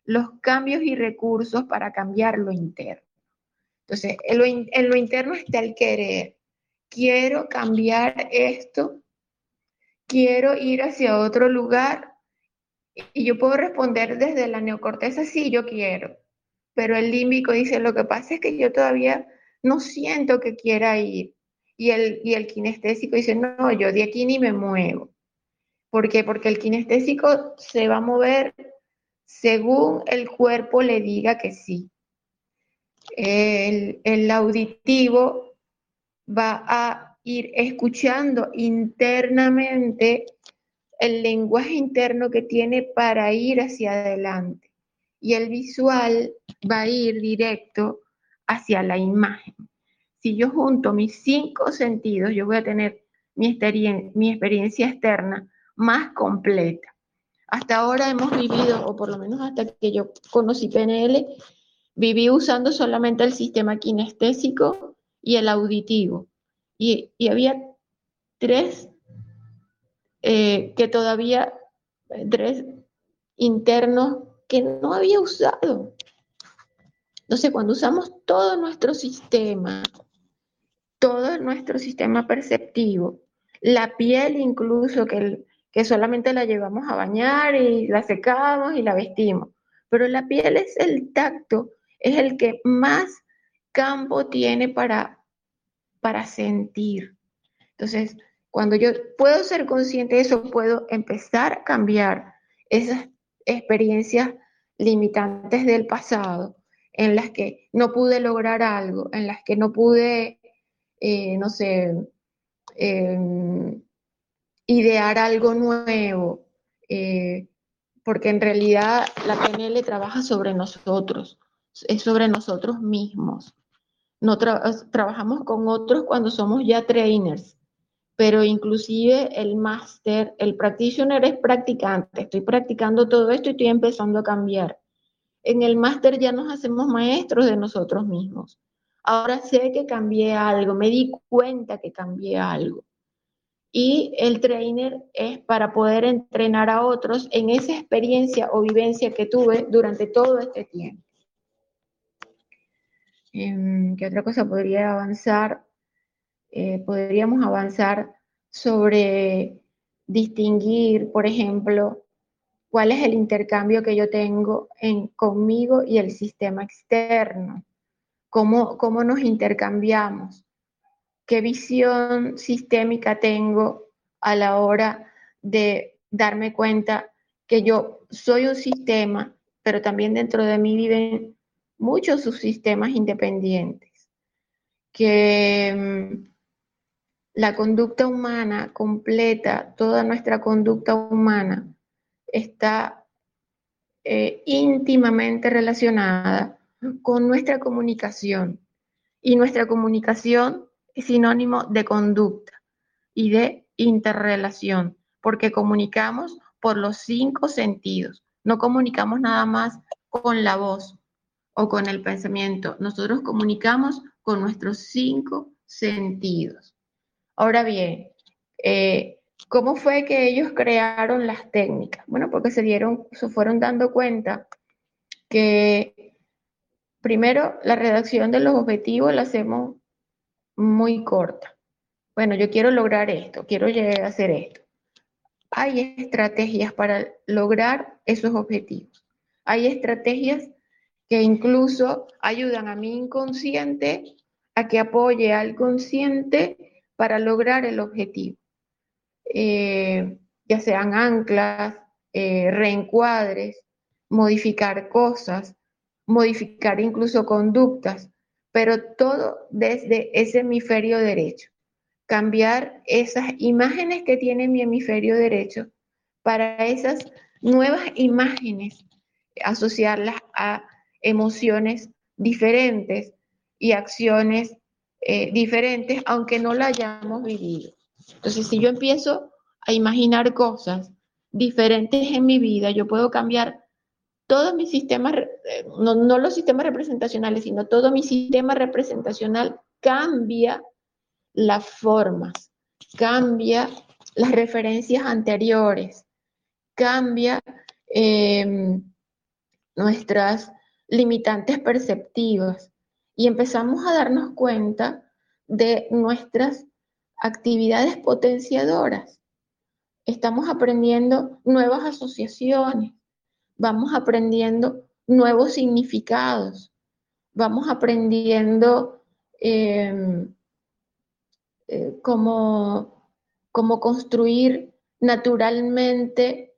los cambios y recursos para cambiar lo interno. Entonces, en lo, en lo interno está el querer. Quiero cambiar esto, quiero ir hacia otro lugar y yo puedo responder desde la neocorteza, sí, yo quiero pero el límbico dice, lo que pasa es que yo todavía no siento que quiera ir. Y el, y el kinestésico dice, no, yo de aquí ni me muevo. ¿Por qué? Porque el kinestésico se va a mover según el cuerpo le diga que sí. El, auditivo va a ir escuchando internamente el lenguaje interno que tiene para ir hacia adelante y el visual va a ir directo hacia la imagen. Si yo junto mis cinco sentidos, yo voy a tener mi experiencia externa más completa. Hasta ahora hemos vivido, o por lo menos hasta que yo conocí PNL, viví usando solamente el sistema kinestésico y el auditivo. Y, había tres eh, que todavía, tres internos que no había usado. Entonces, cuando usamos todo nuestro sistema, todo nuestro sistema perceptivo, la piel incluso, que, que solamente la llevamos a bañar y la secamos y la vestimos, pero la piel es el tacto, es el que más campo tiene para, para sentir. Entonces, cuando yo puedo ser consciente de eso, puedo empezar a cambiar esas experiencias limitantes del pasado, en las que no pude lograr algo, en las que no pude, eh, no sé, em, idear algo nuevo, eh, porque en realidad la PNL trabaja sobre nosotros, es sobre nosotros mismos. No trabajamos con otros cuando somos ya trainers, pero inclusive el máster, el practitioner es practicante, estoy practicando todo esto y estoy empezando a cambiar. En el máster ya nos hacemos maestros de nosotros mismos. Ahora sé que cambié algo, me di cuenta que cambié algo. Y el trainer es para poder entrenar a otros en esa experiencia o vivencia que tuve durante todo este tiempo. Em, ¿Qué otra cosa podría avanzar? Eh, podríamos avanzar sobre distinguir, por ejemplo, cuál es el intercambio que yo tengo en, conmigo y el sistema externo, cómo, cómo nos intercambiamos, qué visión sistémica tengo a la hora de darme cuenta que yo soy un sistema, pero también dentro de mí viven muchos subsistemas independientes, que mm, la conducta humana completa, toda nuestra conducta humana está eh, íntimamente relacionada con nuestra comunicación. Y nuestra comunicación es sinónimo de conducta y de interrelación, porque comunicamos por los cinco sentidos. No comunicamos nada más con la voz o con el pensamiento. Nosotros comunicamos con nuestros cinco sentidos. Ahora bien, eh, ¿cómo fue que ellos crearon las técnicas? Bueno, porque se dieron, se fueron dando cuenta que primero la redacción de los objetivos la hacemos muy corta. Bueno, yo quiero lograr esto, quiero llegar a hacer esto. Hay estrategias para lograr esos objetivos. Hay estrategias que incluso ayudan a mi inconsciente a que apoye al consciente para lograr el objetivo. Eh, ya sean anclas, eh, reencuadres, modificar cosas, modificar incluso conductas, pero todo desde ese hemisferio derecho. Cambiar esas imágenes que tiene mi hemisferio derecho para esas nuevas imágenes, asociarlas a emociones diferentes y acciones eh, diferentes, aunque no la hayamos vivido. Entonces, si yo empiezo a imaginar cosas diferentes en mi vida, yo puedo cambiar todos mis sistemas, eh, no, los sistemas representacionales, sino todo mi sistema representacional cambia las formas, cambia las referencias anteriores, cambia em, nuestras limitantes perceptivas y empezamos a darnos cuenta de nuestras actividades potenciadoras. Estamos aprendiendo nuevas asociaciones, vamos aprendiendo nuevos significados, vamos aprendiendo em, eh, cómo, construir naturalmente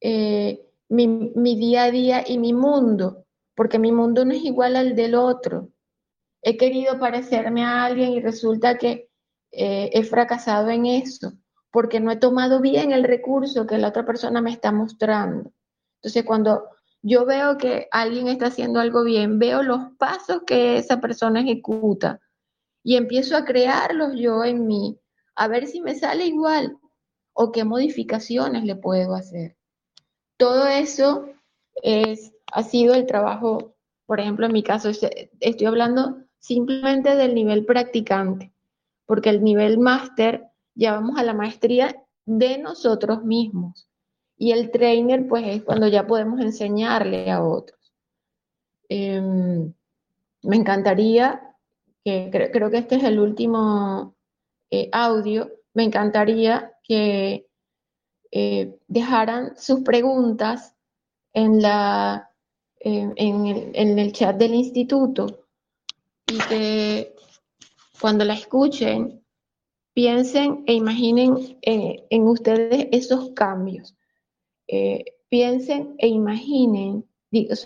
eh, mi día a día y mi mundo porque mi mundo no es igual al del otro. He querido parecerme a alguien y resulta que eh, he fracasado en eso, porque no he tomado bien el recurso que la otra persona me está mostrando. Entonces, cuando yo veo que alguien está haciendo algo bien, veo los pasos que esa persona ejecuta y empiezo a crearlos yo en mí, a ver si me sale igual o qué modificaciones le puedo hacer. Todo eso es ha sido el trabajo, por ejemplo, en mi caso, estoy hablando simplemente del nivel practicante, porque el nivel máster ya vamos a la maestría de nosotros mismos. Y el trainer, pues es cuando ya podemos enseñarle a otros. Em, me encantaría, que creo, que este es el último eh, audio, me encantaría que eh, dejaran sus preguntas en el, chat del instituto y que cuando la escuchen piensen e imaginen en, ustedes esos cambios. Eh, piensen e imaginen,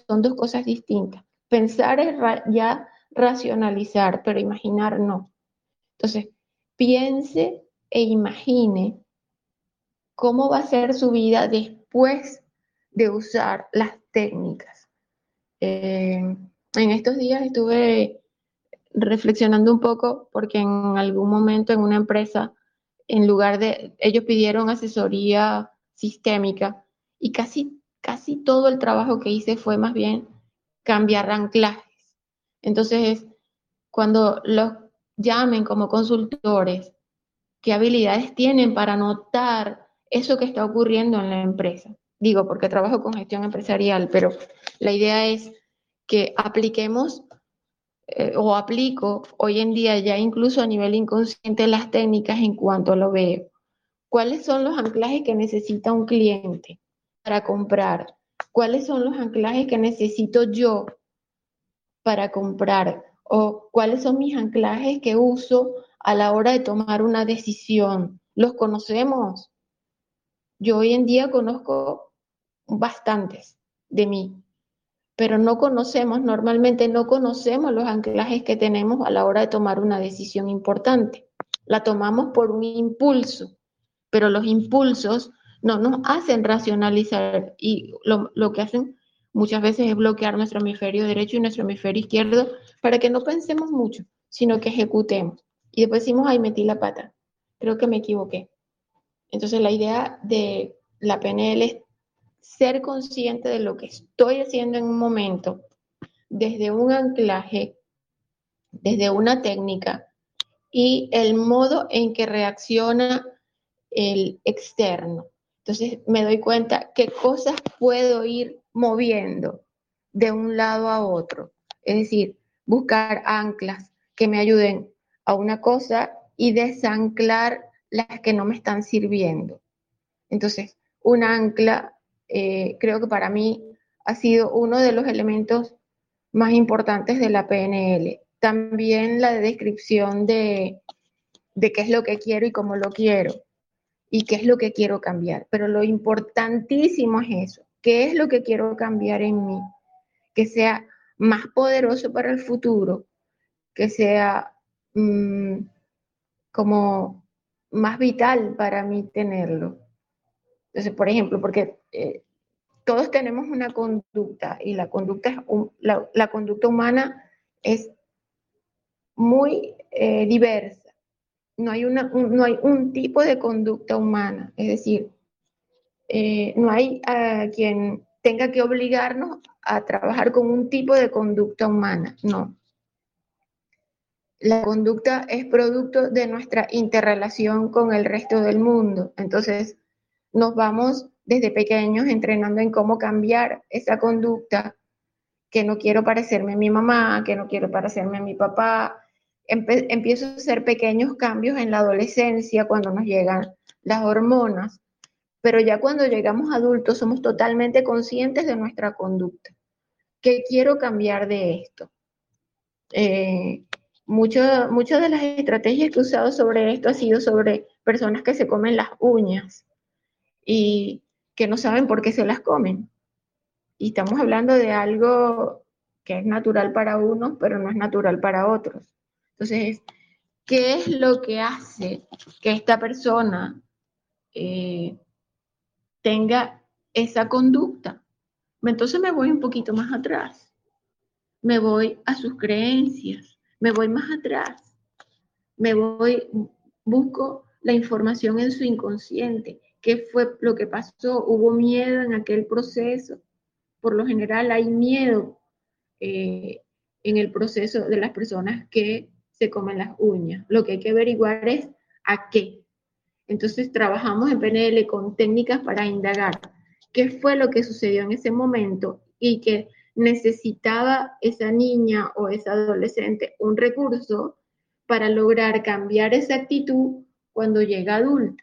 son dos cosas distintas. Pensar es ya racionalizar, pero imaginar no. Entonces, piense e imagine cómo va a ser su vida después de usar las técnicas. Eh, en estos días estuve reflexionando un poco porque en algún momento en una empresa, en lugar de, ellos pidieron asesoría sistémica y casi, casi todo el trabajo que hice fue más bien cambiar anclajes. Entonces, cuando los llamen como consultores, ¿qué habilidades tienen para notar eso que está ocurriendo en la empresa? digo porque trabajo con gestión empresarial, pero la idea es que apliquemos eh, o aplico hoy en día ya incluso a nivel inconsciente las técnicas en cuanto lo veo. ¿Cuáles son los anclajes que necesita un cliente para comprar? ¿Cuáles son los anclajes que necesito yo para comprar? ¿O cuáles son mis anclajes que uso a la hora de tomar una decisión? ¿Los conocemos? Yo hoy en día conozco bastantes de mí, pero no conocemos, normalmente no conocemos los anclajes que tenemos a la hora de tomar una decisión importante. La tomamos por un impulso, pero los impulsos no nos hacen racionalizar y lo, que hacen muchas veces es bloquear nuestro hemisferio derecho y nuestro hemisferio izquierdo para que no pensemos mucho, sino que ejecutemos. Y después decimos, ay, metí la pata, creo que me equivoqué. Entonces la idea de la PNL es ser consciente de lo que estoy haciendo en un momento, desde un anclaje, desde una técnica y el modo en que reacciona el externo. Entonces me doy cuenta qué cosas puedo ir moviendo de un lado a otro. Es decir, buscar anclas que me ayuden a una cosa y desanclar las que no me están sirviendo. Entonces, un ancla eh, creo que para mí ha sido uno de los elementos más importantes de la PNL. También la descripción de, de qué es lo que quiero y cómo lo quiero y qué es lo que quiero cambiar. Pero lo importantísimo es eso, qué es lo que quiero cambiar en mí, que sea más poderoso para el futuro, que sea mm, como más vital para mí tenerlo. Entonces, por ejemplo, porque eh, todos tenemos una conducta y la conducta, la, conducta humana es muy eh, diversa no hay, una, un, no hay un tipo de conducta humana, es decir, eh, no hay a quien tenga que obligarnos a trabajar con un tipo de conducta humana, no. La conducta es producto de nuestra interrelación con el resto del mundo, entonces nos vamos desde pequeños entrenando en cómo cambiar esa conducta, que no quiero parecerme a mi mamá, que no quiero parecerme a mi papá, empiezo a hacer pequeños cambios en la adolescencia cuando nos llegan las hormonas, pero ya cuando llegamos adultos somos totalmente conscientes de nuestra conducta. ¿Qué quiero cambiar de esto? Eh, muchas de las estrategias que he usado sobre esto ha sido sobre personas que se comen las uñas y que no saben por qué se las comen. Y estamos hablando de algo que es natural para unos, pero no es natural para otros. Entonces, ¿qué es lo que hace que esta persona eh, tenga esa conducta? Entonces me voy un poquito más atrás, me voy a sus creencias, me voy más atrás, me voy, busco la información en su inconsciente, qué fue lo que pasó, hubo miedo en aquel proceso, por lo general hay miedo eh, en el proceso de las personas que se comen las uñas. Lo que hay que averiguar es a qué. Entonces trabajamos en PNL con técnicas para indagar qué fue lo que sucedió en ese momento y que necesitaba esa niña o esa adolescente un recurso para lograr cambiar esa actitud cuando llega adulta.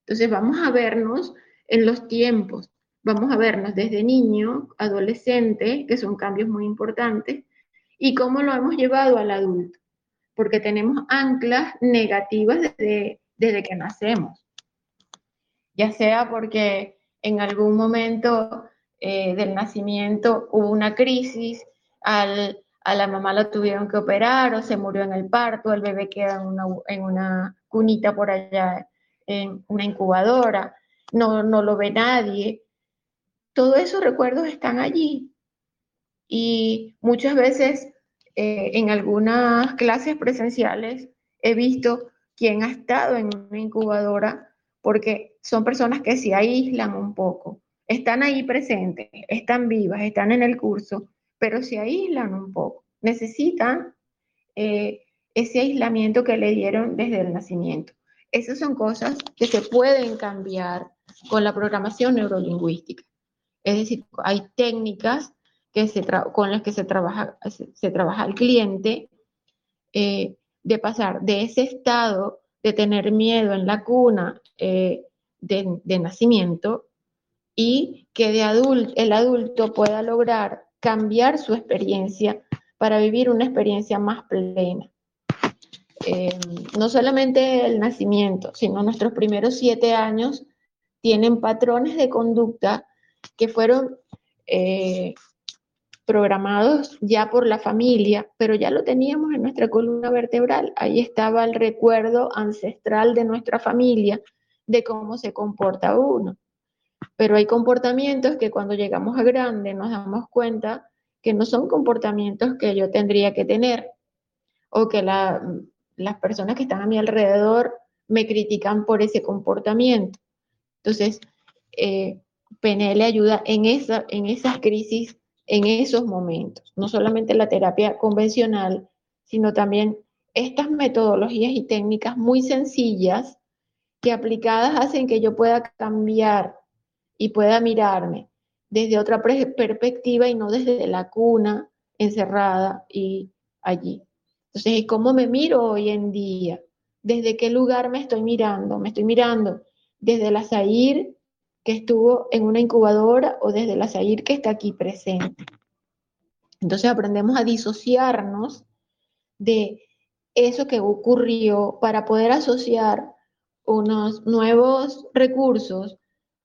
Entonces vamos a vernos en los tiempos, vamos a vernos desde niño, adolescente, que son cambios muy importantes, y cómo lo hemos llevado al adulto porque tenemos anclas negativas desde, desde que nacemos. Ya sea porque en algún momento eh, del nacimiento hubo una crisis, al, a la mamá la tuvieron que operar o se murió en el parto, el bebé queda en una, en una cunita por allá, en una incubadora, no, no lo ve nadie. Todos esos recuerdos están allí. Y muchas veces eh, en algunas clases presenciales he visto quién ha estado en una incubadora porque son personas que se aíslan un poco. Están ahí presentes, están vivas, están en el curso, pero se aíslan un poco. Necesitan eh, ese aislamiento que le dieron desde el nacimiento. Esas son cosas que se pueden cambiar con la programación neurolingüística. Es decir, hay técnicas con las que se trabaja, se, trabaja el cliente, eh, de pasar de ese estado de tener miedo en la cuna eh, de, nacimiento y que de adulto, el adulto pueda lograr cambiar su experiencia para vivir una experiencia más plena. Eh, no solamente el nacimiento, sino nuestros primeros siete años tienen patrones de conducta que fueron programados ya por la familia, pero ya lo teníamos en nuestra columna vertebral. Ahí estaba el recuerdo ancestral de nuestra familia, de cómo se comporta uno. Pero hay comportamientos que cuando llegamos a grande nos damos cuenta que no son comportamientos que yo tendría que tener o que las personas que están a mi alrededor me critican por ese comportamiento. Entonces, eh, PNL ayuda en, esa, en esas crisis, en esos momentos, no solamente la terapia convencional, sino también estas metodologías y técnicas muy sencillas que aplicadas hacen que yo pueda cambiar y pueda mirarme desde otra perspectiva y no desde la cuna encerrada y allí. Entonces, ¿cómo me miro hoy en día? ¿Desde qué lugar me estoy mirando? Me estoy mirando desde la SAIR que estuvo en una incubadora o desde la SAIR que está aquí presente. Entonces aprendemos a disociarnos de eso que ocurrió para poder asociar unos nuevos recursos,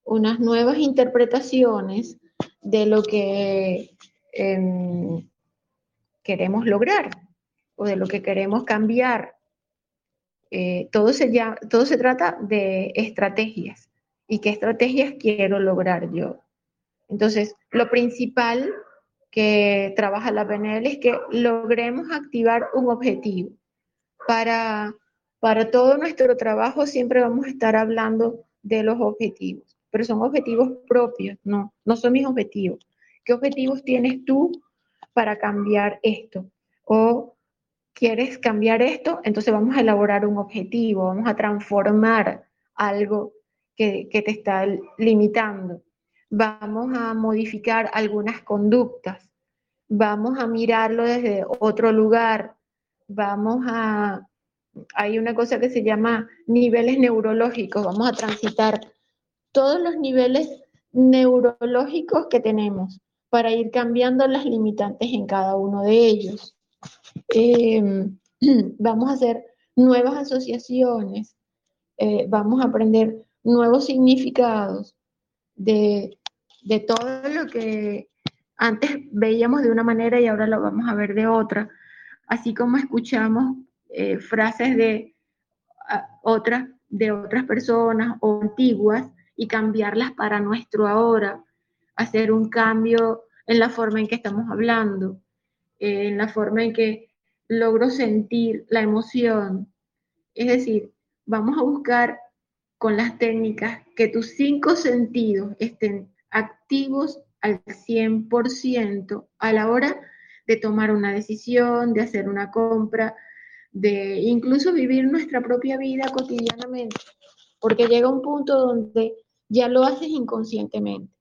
unas nuevas interpretaciones de lo que em, queremos lograr o de lo que queremos cambiar. Eh, todo, se todo se trata de estrategias y qué estrategias quiero lograr yo. Entonces, lo principal que trabaja la PNL es que logremos activar un objetivo. Para, para todo nuestro trabajo siempre vamos a estar hablando de los objetivos, pero son objetivos propios, no, no son mis objetivos. ¿Qué objetivos tienes tú para cambiar esto? O quieres cambiar esto, entonces vamos a elaborar un objetivo, vamos a transformar algo que, te está limitando. Vamos a modificar algunas conductas, vamos a mirarlo desde otro lugar, vamos a, hay una cosa que se llama niveles neurológicos, vamos a transitar todos los niveles neurológicos que tenemos para ir cambiando las limitantes en cada uno de ellos. Em, (clears throat) vamos a hacer nuevas asociaciones, eh, vamos a aprender nuevos significados de de todo lo que antes veíamos de una manera y ahora lo vamos a ver de otra, así como escuchamos eh, frases de otras de otras personas o antiguas y cambiarlas para nuestro ahora, hacer un cambio en la forma en que estamos hablando, eh, en la forma en que logro sentir la emoción. Es decir, vamos a buscar con las técnicas que tus cinco sentidos estén activos al 100% a la hora de tomar una decisión, de hacer una compra, de incluso vivir nuestra propia vida cotidianamente, porque llega un punto donde ya lo haces inconscientemente,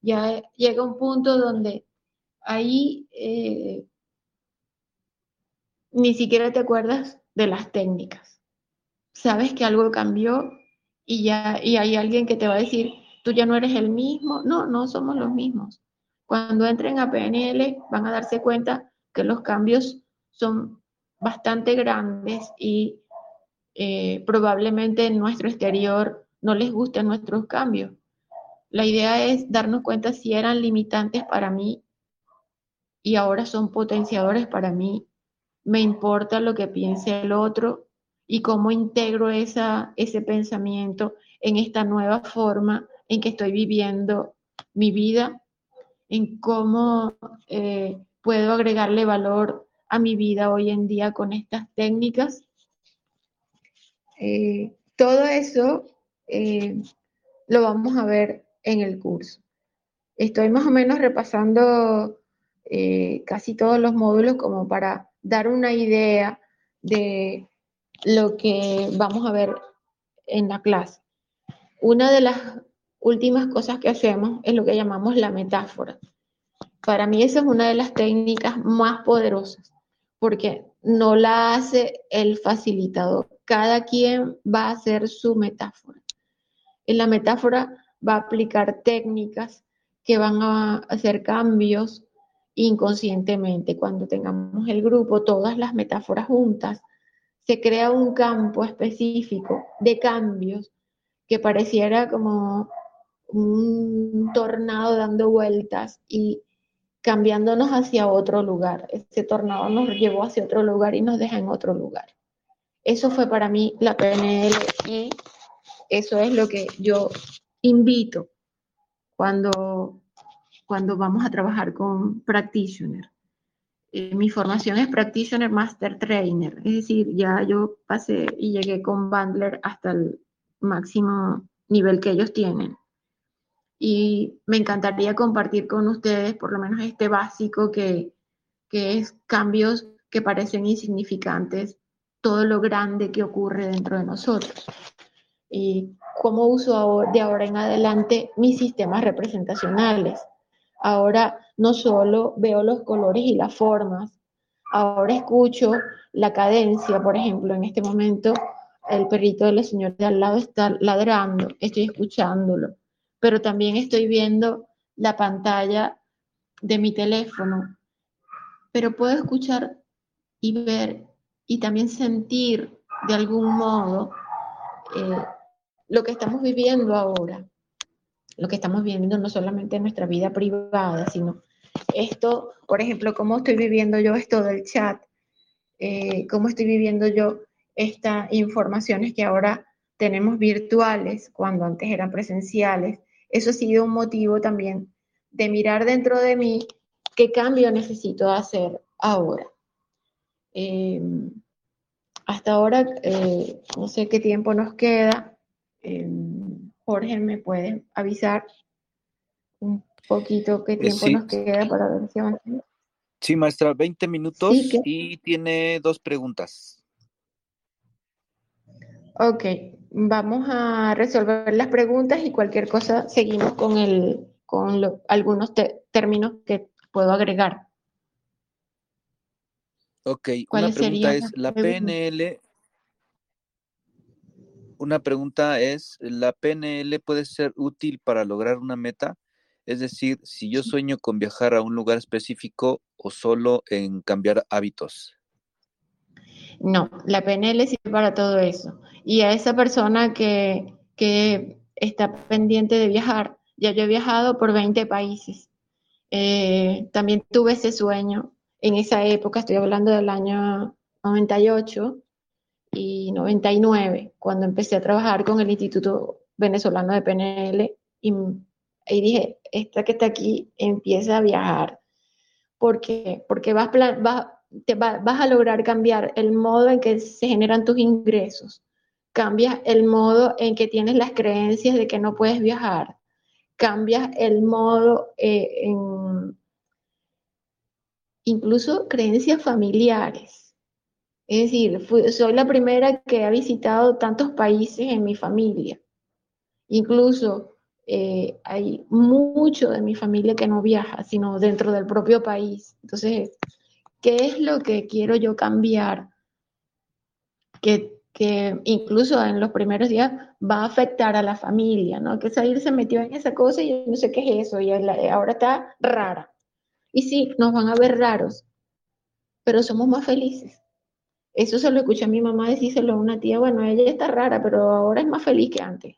ya llega un punto donde ahí eh, ni siquiera te acuerdas de las técnicas. Sabes que algo cambió y ya y hay alguien que te va a decir, tú ya no eres el mismo. No, no somos los mismos. Cuando entren a PNL van a darse cuenta que los cambios son bastante grandes y eh, probablemente en nuestro exterior no les gusten nuestros cambios. La idea es darnos cuenta si eran limitantes para mí y ahora son potenciadores para mí. Me importa lo que piense el otro y cómo integro esa, ese pensamiento en esta nueva forma en que estoy viviendo mi vida, en cómo eh, puedo agregarle valor a mi vida hoy en día con estas técnicas. Eh, todo eso eh, lo vamos a ver en el curso. Estoy más o menos repasando casi todos los módulos como para dar una idea de lo que vamos a ver en la clase. Una de las últimas cosas que hacemos es lo que llamamos la metáfora. Para mí esa es una de las técnicas más poderosas, porque no la hace el facilitador. Cada quien va a hacer su metáfora. En la metáfora va a aplicar técnicas que van a hacer cambios inconscientemente. Cuando tengamos el grupo, todas las metáforas juntas, se crea un campo específico de cambios que pareciera como un tornado dando vueltas y cambiándonos hacia otro lugar. Ese tornado nos llevó hacia otro lugar y nos deja en otro lugar. Eso fue para mí la PNL y eso es lo que yo invito cuando, cuando vamos a trabajar con practitioner. Eh, mi formación es Practitioner Master Trainer, es decir, ya yo pasé y llegué con Bandler hasta el máximo nivel que ellos tienen. Y me encantaría compartir con ustedes por lo menos este básico que, que es cambios que parecen insignificantes, todo lo grande que ocurre dentro de nosotros. Y cómo uso de ahora en adelante mis sistemas representacionales Ahora no solo veo los colores y las formas, ahora escucho la cadencia, por ejemplo, en este momento el perrito de la señora de al lado está ladrando, estoy escuchándolo, pero también estoy viendo la pantalla de mi teléfono, pero puedo escuchar y ver y también sentir de algún modo eh, lo que estamos viviendo ahora lo que estamos viviendo no solamente en nuestra vida privada, sino esto, por ejemplo, cómo estoy viviendo yo esto del chat, eh, cómo estoy viviendo yo estas informaciones que ahora tenemos virtuales cuando antes eran presenciales. Eso ha sido un motivo también de mirar dentro de mí qué cambio necesito hacer ahora. Em, hasta ahora, eh, no sé qué tiempo nos queda. Em, Jorge, ¿me puede avisar un poquito qué eh, tiempo nos queda para ver si avanzamos? Sí, maestra, 20 minutos y tiene dos preguntas. Ok, vamos a resolver las preguntas y cualquier cosa seguimos con, el, con algunos términos que puedo agregar. Ok, una pregunta es, ¿la PNL una pregunta es, ¿la PNL puede ser útil para lograr una meta? Es decir, si yo sueño con viajar a un lugar específico o solo en cambiar hábitos. No, la PNL sirve para todo eso. Y a esa persona que, está pendiente de viajar, ya yo he viajado por 20 países. Eh, también tuve ese sueño en esa época, estoy hablando del año 98, y 99, cuando empecé a trabajar con el Instituto Venezolano de PNL y, dije, esta que está aquí empieza a viajar. ¿Por qué? Porque vas, vas, te vas a lograr cambiar el modo en que se generan tus ingresos, cambias el modo en que tienes las creencias de que no puedes viajar, cambias el modo eh, en incluso creencias familiares es decir, soy la primera que ha visitado tantos países en mi familia. Incluso eh, hay mucho de mi familia que no viaja, sino dentro del propio país. Entonces, ¿qué es lo que quiero yo cambiar? Que, incluso en los primeros días va a afectar a la familia, ¿no? Que salir se metió en esa cosa y yo no sé qué es eso y ahora está rara. Y sí, nos van a ver raros, pero somos más felices. Eso se lo escuché a mi mamá decírselo a una tía, bueno, ella está rara, pero ahora es más feliz que antes.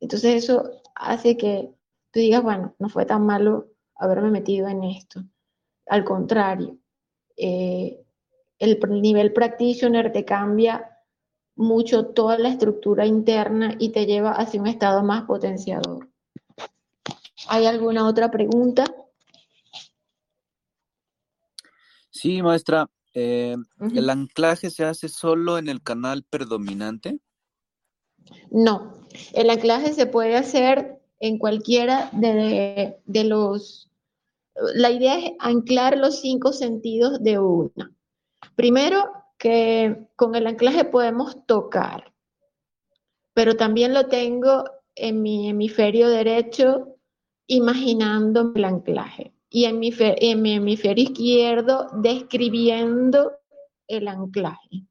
Entonces eso hace que tú digas, bueno, no fue tan malo haberme metido en esto. Al contrario, eh, el nivel practitioner te cambia mucho toda la estructura interna y te lleva hacia un estado más potenciador. ¿Hay alguna otra pregunta? Sí, maestra. Eh, ¿El anclaje se hace solo en el canal predominante? No, el anclaje se puede hacer en cualquiera de, los... La idea es anclar los cinco sentidos de una. Primero, que con el anclaje podemos tocar, pero también lo tengo en mi hemisferio derecho imaginando el anclaje y en mi, en mi hemisferio izquierdo describiendo el anclaje.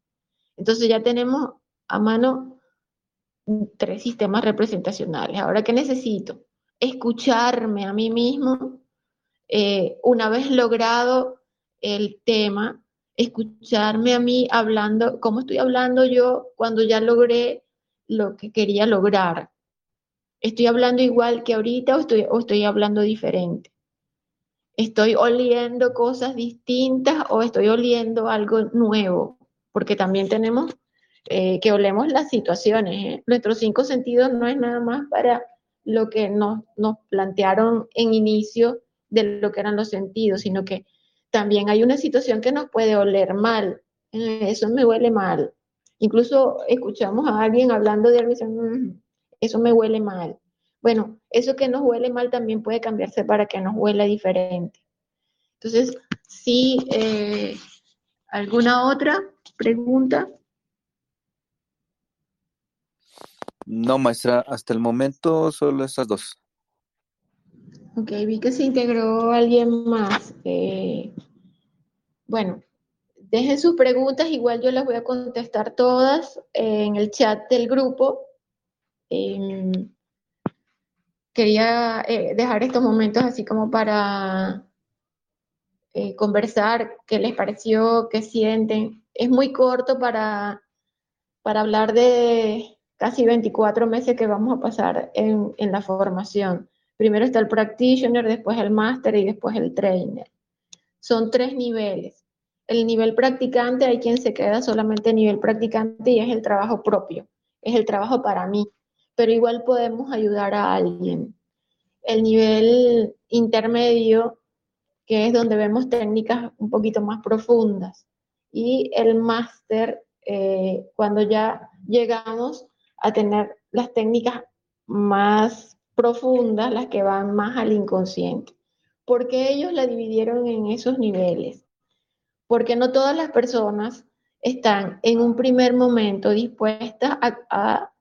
Entonces ya tenemos a mano tres sistemas representacionales. Ahora, ¿qué necesito? Escucharme a mí mismo eh, una vez logrado el tema, escucharme a mí hablando, cómo estoy hablando yo cuando ya logré lo que quería lograr. ¿Estoy hablando igual que ahorita o estoy, o estoy hablando diferente? Estoy oliendo cosas distintas o estoy oliendo algo nuevo, porque también tenemos eh, que olemos las situaciones. ¿eh? Nuestros cinco sentidos no es nada más para lo que nos, plantearon en inicio de lo que eran los sentidos, sino que también hay una situación que nos puede oler mal. Eh, eso me huele mal. Incluso escuchamos a alguien hablando de algo y dicen, mm, eso me huele mal. Bueno, eso que nos huele mal también puede cambiarse para que nos huela diferente. Entonces, sí, eh, ¿alguna otra pregunta? No, maestra, hasta el momento solo esas dos. Ok, vi que se integró alguien más. Eh, bueno, dejen sus preguntas, igual yo las voy a contestar todas en el chat del grupo. Em, quería eh, dejar estos momentos así como para eh, conversar, qué les pareció, qué sienten. Es muy corto para, para hablar de casi 24 meses que vamos a pasar en, en la formación. Primero está el practitioner, después el master y después el trainer. Son tres niveles. El nivel practicante hay quien se queda solamente nivel practicante y es el trabajo propio, es el trabajo para mí, pero igual podemos ayudar a alguien. El nivel intermedio, que es donde vemos técnicas un poquito más profundas. Y el máster, eh, cuando ya llegamos a tener las técnicas más profundas, las que van más al inconsciente. porque ellos la dividieron en esos niveles? Porque no todas las personas están en un primer momento dispuestas a,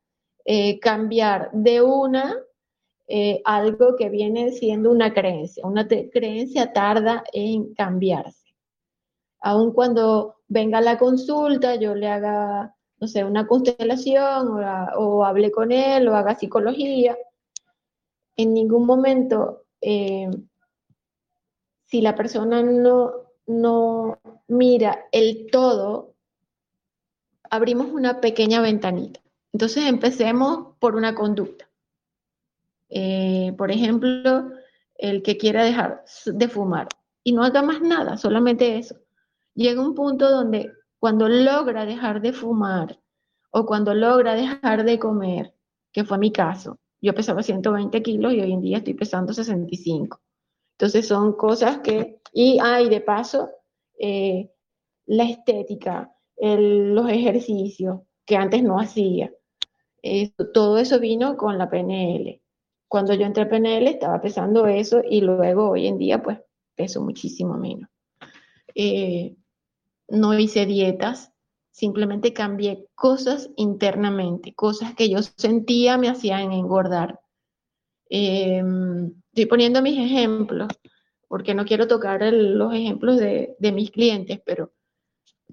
eh, cambiar de una eh, algo que viene siendo una creencia. Una creencia tarda en cambiarse. Aun cuando venga la consulta, yo le haga no sé, una constelación o, hable con él o haga psicología, en ningún momento, eh, si la persona no, no mira el todo, abrimos una pequeña ventanita. Entonces empecemos por una conducta. Eh, por ejemplo, el que quiera dejar de fumar y no haga más nada, solamente eso. Llega un punto donde cuando logra dejar de fumar o cuando logra dejar de comer, que fue mi caso, yo pesaba 120 kilos y hoy en día estoy pesando 65. Entonces son cosas que, y hay de paso, eh, la estética, los ejercicios que antes no hacía. Todo eso vino con la PNL. Cuando yo entré a PNL estaba pesando eso y luego hoy en día pues peso muchísimo menos. Eh, no hice dietas, simplemente cambié cosas internamente, cosas que yo sentía me hacían engordar. Em, estoy poniendo mis ejemplos, porque no quiero tocar los ejemplos de, mis clientes, pero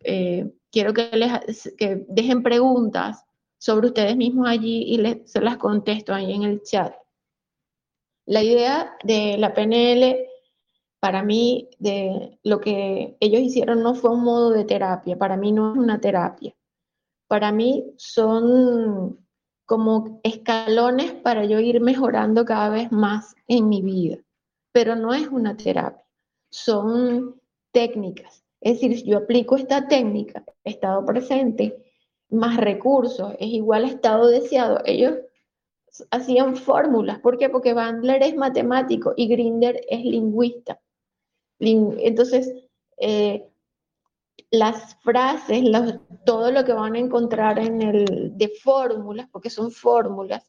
eh, quiero que, les, que dejen preguntas sobre ustedes mismos allí y les, se las contesto ahí en el chat. La idea de la PNL para mí, de lo que ellos hicieron no fue un modo de terapia, para mí no es una terapia. Para mí son como escalones para yo ir mejorando cada vez más en mi vida, pero no es una terapia, son técnicas. Es decir, yo aplico esta técnica, estado presente, más recursos, es igual a estado deseado. Ellos hacían fórmulas. ¿Por qué? Porque Bandler es matemático y Grinder es lingüista. Entonces, eh, las frases, todo lo que van a encontrar en el de fórmulas, porque son fórmulas,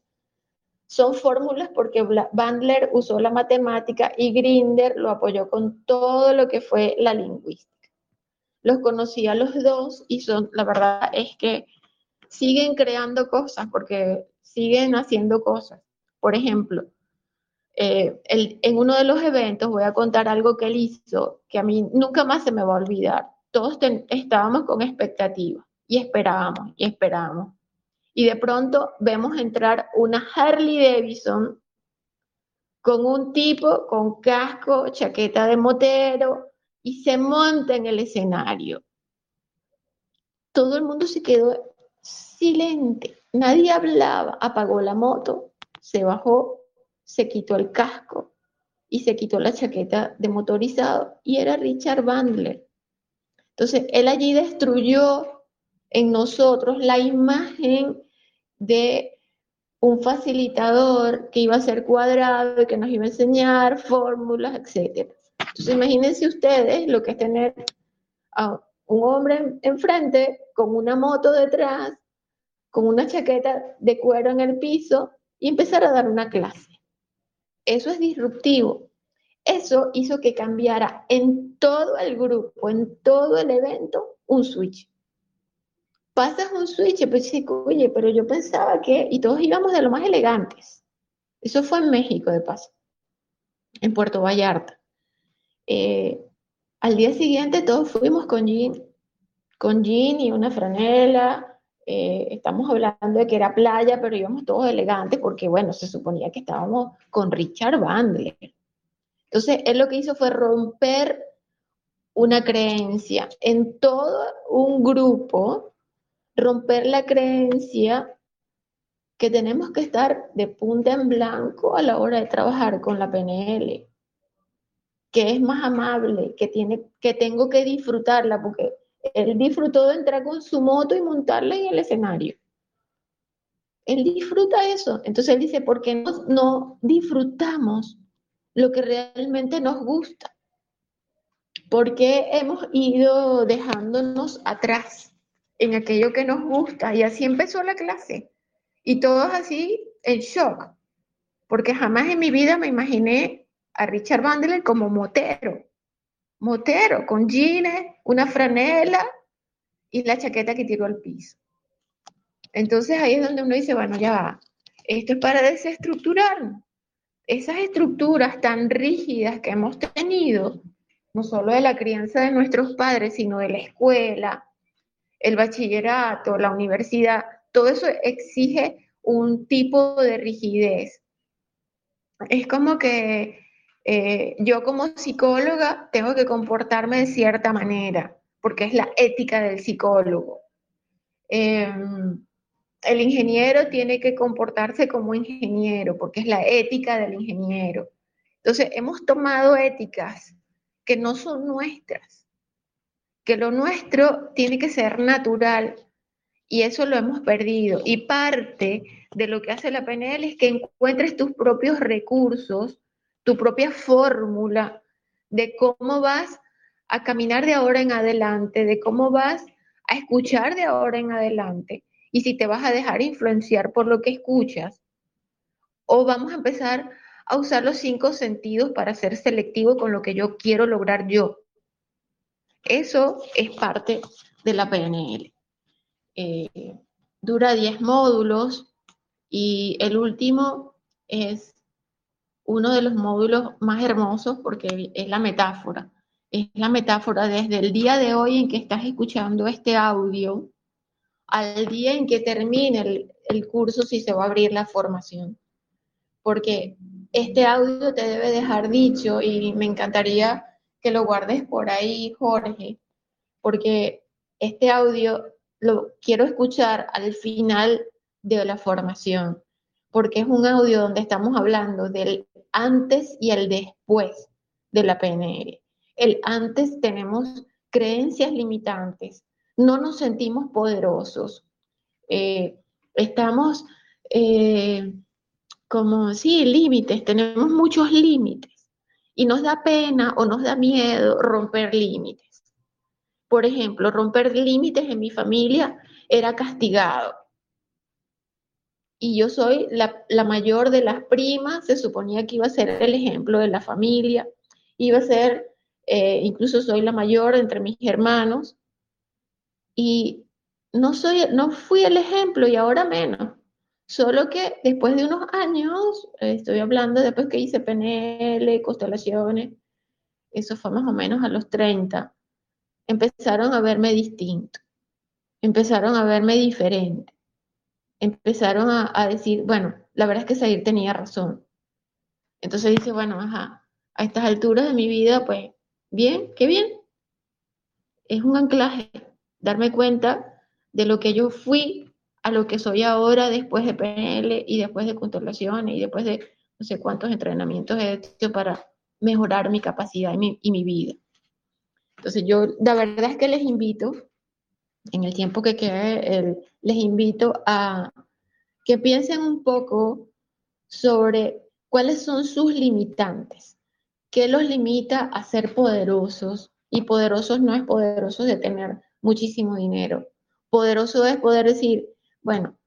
son fórmulas porque Bandler usó la matemática y Grinder lo apoyó con todo lo que fue la lingüística. Los conocí a los dos y son, la verdad es que siguen creando cosas porque siguen haciendo cosas. Por ejemplo, eh, en uno de los eventos voy a contar algo que él hizo que a mí nunca más se me va a olvidar. Todos estábamos con expectativa y esperábamos y esperábamos. Y de pronto vemos entrar una Harley Davidson con un tipo con casco, chaqueta de motero y se monta en el escenario. Todo el mundo se quedó silente, nadie hablaba, apagó la moto, se bajó se quitó el casco y se quitó la chaqueta de motorizado y era Richard Bandler. Entonces, él allí destruyó en nosotros la imagen de un facilitador que iba a ser cuadrado y que nos iba a enseñar fórmulas, etc. Entonces imagínense ustedes lo que es tener a un hombre enfrente con una moto detrás, con una chaqueta de cuero en el piso y empezar a dar una clase. Eso es disruptivo. Eso hizo que cambiara en todo el grupo, en todo el evento, un switch. Pasas un switch, pues sí, oye, pero yo pensaba que, y todos íbamos de lo más elegantes. Eso fue en México, de paso, en Puerto Vallarta. Eh, al día siguiente todos fuimos con jean, con jean y una franela. Eh, estamos hablando de que era playa, pero íbamos todos elegantes porque, bueno, se suponía que estábamos con Richard Bandler. Entonces, él lo que hizo fue romper una creencia en todo un grupo, romper la creencia que tenemos que estar de punta en blanco a la hora de trabajar con la PNL que es más amable, que, tiene, que tengo que disfrutarla, porque él disfrutó de entrar con su moto y montarla en el escenario. Él disfruta eso. Entonces él dice, ¿por qué no, no disfrutamos lo que realmente nos gusta? Porque hemos ido dejándonos atrás en aquello que nos gusta? Y así empezó la clase. Y todos así en shock. Porque jamás en mi vida me imaginé a Richard Bandler como motero. Motero, con jeans, una franela y la chaqueta que tiró al piso. Entonces ahí es donde uno dice, bueno, ya va, esto es para desestructurar esas estructuras tan rígidas que hemos tenido, no solo de la crianza de nuestros padres, sino de la escuela, el bachillerato, la universidad, todo eso exige un tipo de rigidez. Es como que eh, yo como psicóloga tengo que comportarme de cierta manera, porque es la ética del psicólogo. Em, el ingeniero tiene que comportarse como ingeniero, porque es la ética del ingeniero. Entonces, hemos tomado éticas que no son nuestras, que lo nuestro tiene que ser natural y eso lo hemos perdido. Y parte de lo que hace la PNL es que encuentres tus propios recursos tu propia fórmula de cómo vas a caminar de ahora en adelante, de cómo vas a escuchar de ahora en adelante y si te vas a dejar influenciar por lo que escuchas o vamos a empezar a usar los cinco sentidos para ser selectivo con lo que yo quiero lograr yo. Eso es parte de la PNL. Eh, dura 10 módulos y el último es uno de los módulos más hermosos porque es la metáfora. Es la metáfora desde el día de hoy en que estás escuchando este audio al día en que termine el, curso si se va a abrir la formación. Porque este audio te debe dejar dicho y me encantaría que lo guardes por ahí, Jorge, porque este audio lo quiero escuchar al final de la formación, porque es un audio donde estamos hablando del antes y el después de la PNL. El antes tenemos creencias limitantes, no nos sentimos poderosos, eh, estamos eh, como, sí, límites, tenemos muchos límites y nos da pena o nos da miedo romper límites. Por ejemplo, romper límites en mi familia era castigado y yo soy la, mayor de las primas, se suponía que iba a ser el ejemplo de la familia, iba a ser, eh, incluso soy la mayor entre mis hermanos, y no, soy, no fui el ejemplo y ahora menos. Solo que después de unos años, eh, estoy hablando después que hice PNL, constelaciones, eso fue más o menos a los 30, empezaron a verme distinto, empezaron a verme diferente empezaron a, decir, bueno, la verdad es que Sair tenía razón. Entonces dice, bueno, a estas alturas de mi vida, pues, bien, qué bien. Es un anclaje, darme cuenta de lo que yo fui a lo que soy ahora después de PNL y después de constelaciones y después de no sé cuántos entrenamientos he hecho para mejorar mi capacidad y mi, y mi vida. Entonces yo, la verdad es que les invito en el tiempo que quede, les invito a que piensen un poco sobre cuáles son sus limitantes, qué los limita a ser poderosos, y poderosos no es poderosos de tener muchísimo dinero. Poderoso es poder decir, bueno,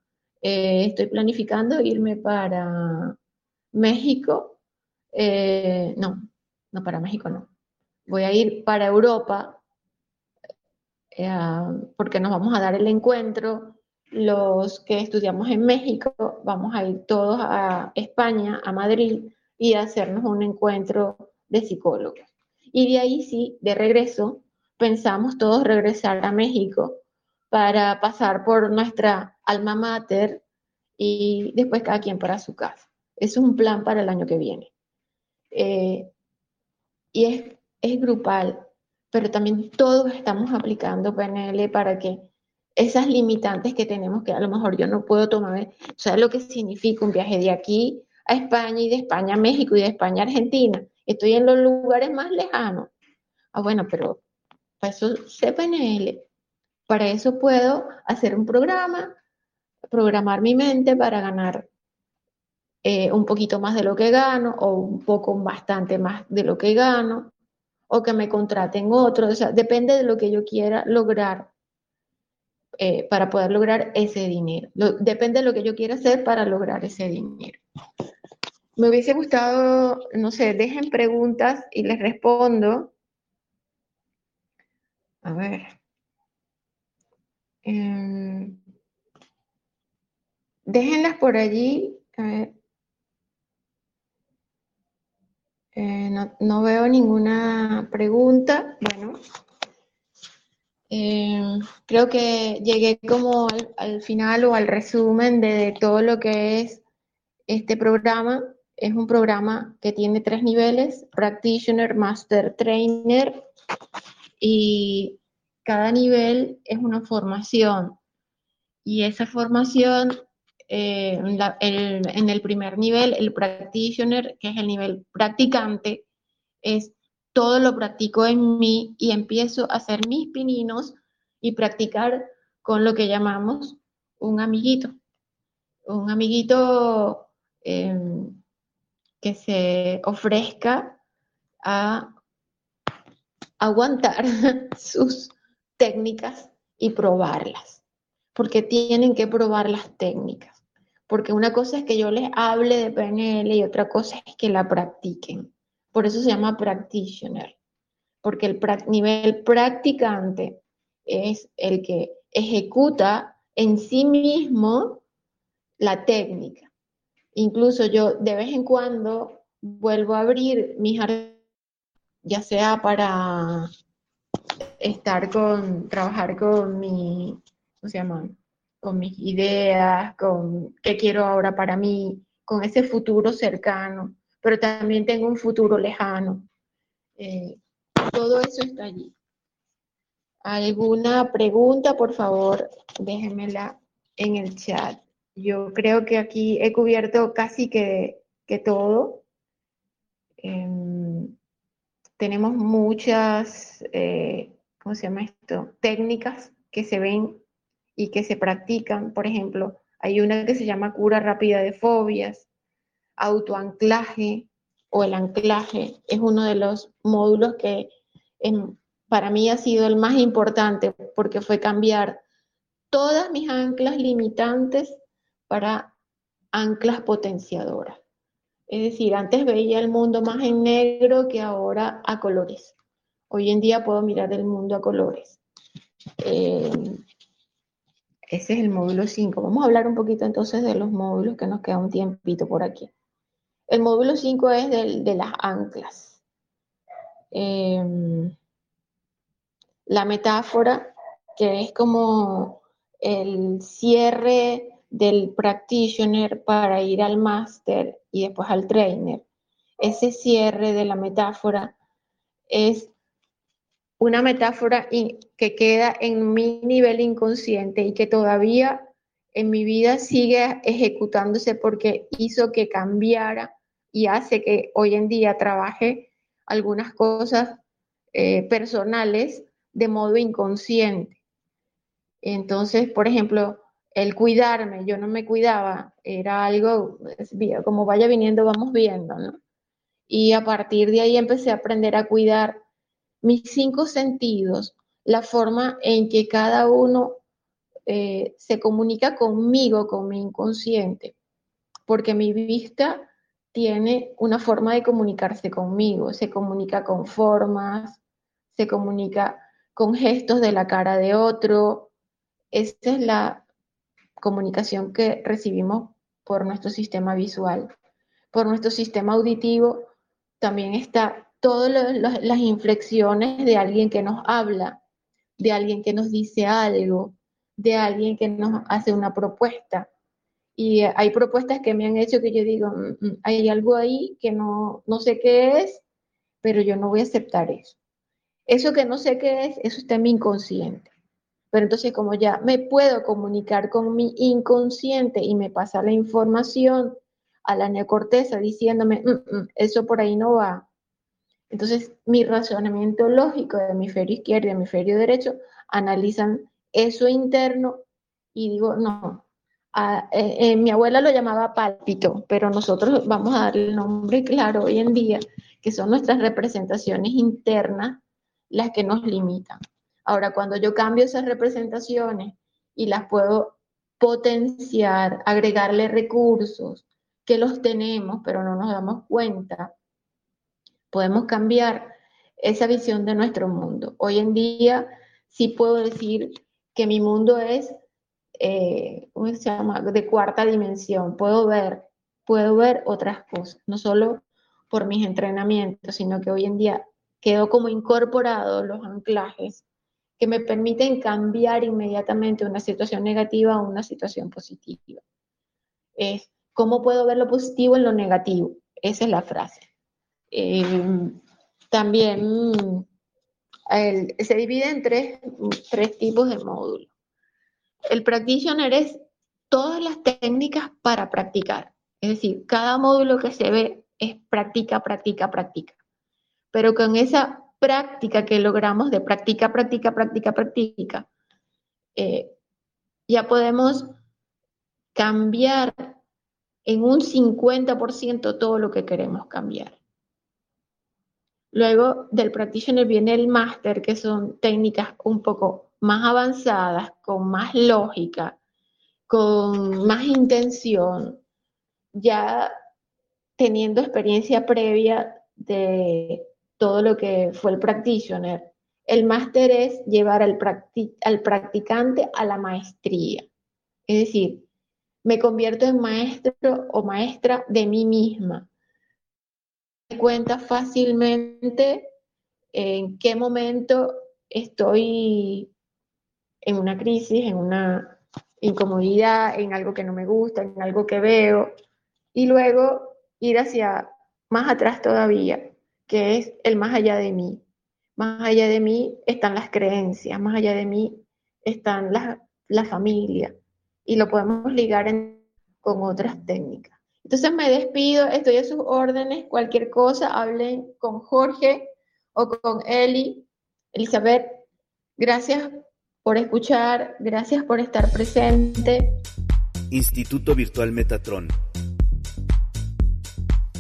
eh, estoy planificando irme para México. Eh, no, no para México, no. Voy a ir para Europa eh, porque nos vamos a dar el encuentro. Los que estudiamos en México, vamos a ir todos a España, a Madrid, y a hacernos un encuentro de psicólogos. Y de ahí sí, de regreso, pensamos todos regresar a México para pasar por nuestra alma mater y después cada quien para su casa. es un plan para el año que viene. Eh, y es, es grupal, pero también todos estamos aplicando PNL para que esas limitantes que tenemos, que a lo mejor yo no puedo tomar, ¿sabes lo que significa un viaje de aquí a España y de España a México y de España a Argentina? Estoy en los lugares más lejanos. Ah, bueno, pero para eso sé PNL. Para eso puedo hacer un programa, programar mi mente para ganar eh, un poquito más de lo que gano o un poco bastante más de lo que gano o que me contraten otros. O sea, depende de lo que yo quiera lograr eh, para poder lograr ese dinero. depende de lo que yo quiera hacer para lograr ese dinero. Me hubiese gustado, no sé, dejen preguntas y les respondo. A ver. Em, déjenlas por allí. A ver. Eh, no, veo ninguna pregunta. Bueno, em, creo que llegué como al, final o al resumen de todo lo que es este programa es un programa que tiene tres niveles, Practitioner, Master, Trainer, y cada nivel es una formación. Y esa formación, eh, en el primer nivel, el Practitioner, que es el nivel practicante, es todo lo practico en mí y empiezo a hacer mis pininos y practicar con lo que llamamos un amiguito. Un amiguito em, que se ofrezca a aguantar (laughs) sus técnicas y probarlas, porque tienen que probar las técnicas, porque una cosa es que yo les hable de PNL y otra cosa es que la practiquen. Por eso se llama practitioner, porque el nivel practicante es el que ejecuta en sí mismo la técnica. Incluso yo de vez en cuando vuelvo a abrir mis ya sea para estar con, trabajar con mi, ¿cómo se llama? Con mis ideas, con qué quiero ahora para mí, con ese futuro cercano, pero también tengo un futuro lejano. Eh, todo eso está allí. ¿Alguna pregunta, por favor? Déjenmela en el chat. Yo creo que aquí he cubierto casi que, todo. Em, tenemos muchas, eh, ¿cómo se llama esto? Técnicas que se ven y que se practican. Por ejemplo, hay una que se llama cura rápida de fobias, autoanclaje o el anclaje. Es uno de los módulos que para mí ha sido el más importante porque fue cambiar todas mis anclas limitantes para anclas potenciadoras. Es decir, antes veía el mundo más en negro que ahora a colores. Hoy en día puedo mirar el mundo a colores. Eh, ese es el módulo 5. Vamos a hablar un poquito entonces de los módulos que nos queda un tiempito por aquí. El módulo 5 es de las anclas. Eh, la metáfora, que es como el cierre del practitioner para ir al máster y después al trainer. Ese cierre de la metáfora es una metáfora que queda en mi nivel inconsciente y que todavía en mi vida sigue ejecutándose porque hizo que cambiara y hace que hoy en día trabaje algunas cosas eh, personales de modo inconsciente. Entonces, por ejemplo, el cuidarme, yo no me cuidaba, era algo, como vaya viniendo, vamos viendo, ¿no? Y a partir de ahí empecé a aprender a cuidar mis cinco sentidos, la forma en que cada uno eh, se comunica conmigo, con mi inconsciente, porque mi vista tiene una forma de comunicarse conmigo, se comunica con formas, se comunica con gestos de la cara de otro. Esta es la comunicación que recibimos por nuestro sistema visual. Por nuestro sistema auditivo también está todas las inflexiones de alguien que nos habla, de alguien que nos dice algo, de alguien que nos hace una propuesta. Y hay propuestas que me han hecho que yo digo, mm, mm, hay algo ahí que no, no sé qué es, pero yo no voy a aceptar eso. Eso que no sé qué es, eso está en mi inconsciente. Pero entonces como ya me puedo comunicar con mi inconsciente y me pasa la información a la neocorteza diciéndome, mm, eso por ahí no va. Entonces mi razonamiento lógico de hemisferio izquierdo y hemisferio derecho analizan eso interno y digo, no, eh, eh, mi abuela lo llamaba pálpito, pero nosotros vamos a darle el nombre claro hoy en día, que son nuestras representaciones internas las que nos limitan. Ahora, cuando yo cambio esas representaciones y las puedo potenciar, agregarle recursos, que los tenemos, pero no nos damos cuenta, podemos cambiar esa visión de nuestro mundo. Hoy en día sí puedo decir que mi mundo es eh, ¿cómo se llama?, de cuarta dimensión. Puedo ver, puedo ver otras cosas, no solo por mis entrenamientos, sino que hoy en día quedo como incorporado los anclajes que me permiten cambiar inmediatamente una situación negativa a una situación positiva. Es cómo puedo ver lo positivo en lo negativo. Esa es la frase. Eh, también se divide en tres, tres tipos de módulos. El practitioner es todas las técnicas para practicar. Es decir, cada módulo que se ve es práctica, práctica, práctica. Pero con esa práctica que logramos de práctica, práctica, práctica, práctica, eh, ya podemos cambiar en un 50% todo lo que queremos cambiar. Luego del practitioner viene el máster, que son técnicas un poco más avanzadas, con más lógica, con más intención, ya teniendo experiencia previa de todo lo que fue el practitioner. El máster es llevar al, al practicante a la maestría. Es decir, me convierto en maestro o maestra de mí misma. Cuenta fácilmente en qué momento estoy en una crisis, en una incomodidad, en algo que no me gusta, en algo que veo, y luego ir hacia más atrás todavía, que es el más allá de mí. Más allá de mí están las creencias, más allá de mí están la familia, y lo podemos ligar con otras técnicas. Entonces me despido, estoy a sus órdenes, cualquier cosa, hablen con Jorge o con Eli, Elizabeth. Gracias por escuchar, gracias por estar presente. Instituto Virtual Metatron,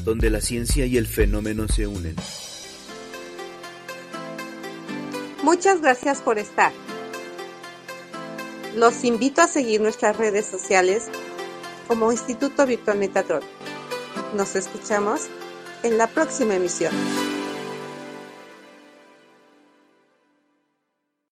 donde la ciencia y el fenómeno se unen. Muchas gracias por estar. Los invito a seguir nuestras redes sociales como Instituto Virtual Metatron. Nos escuchamos en la próxima emisión.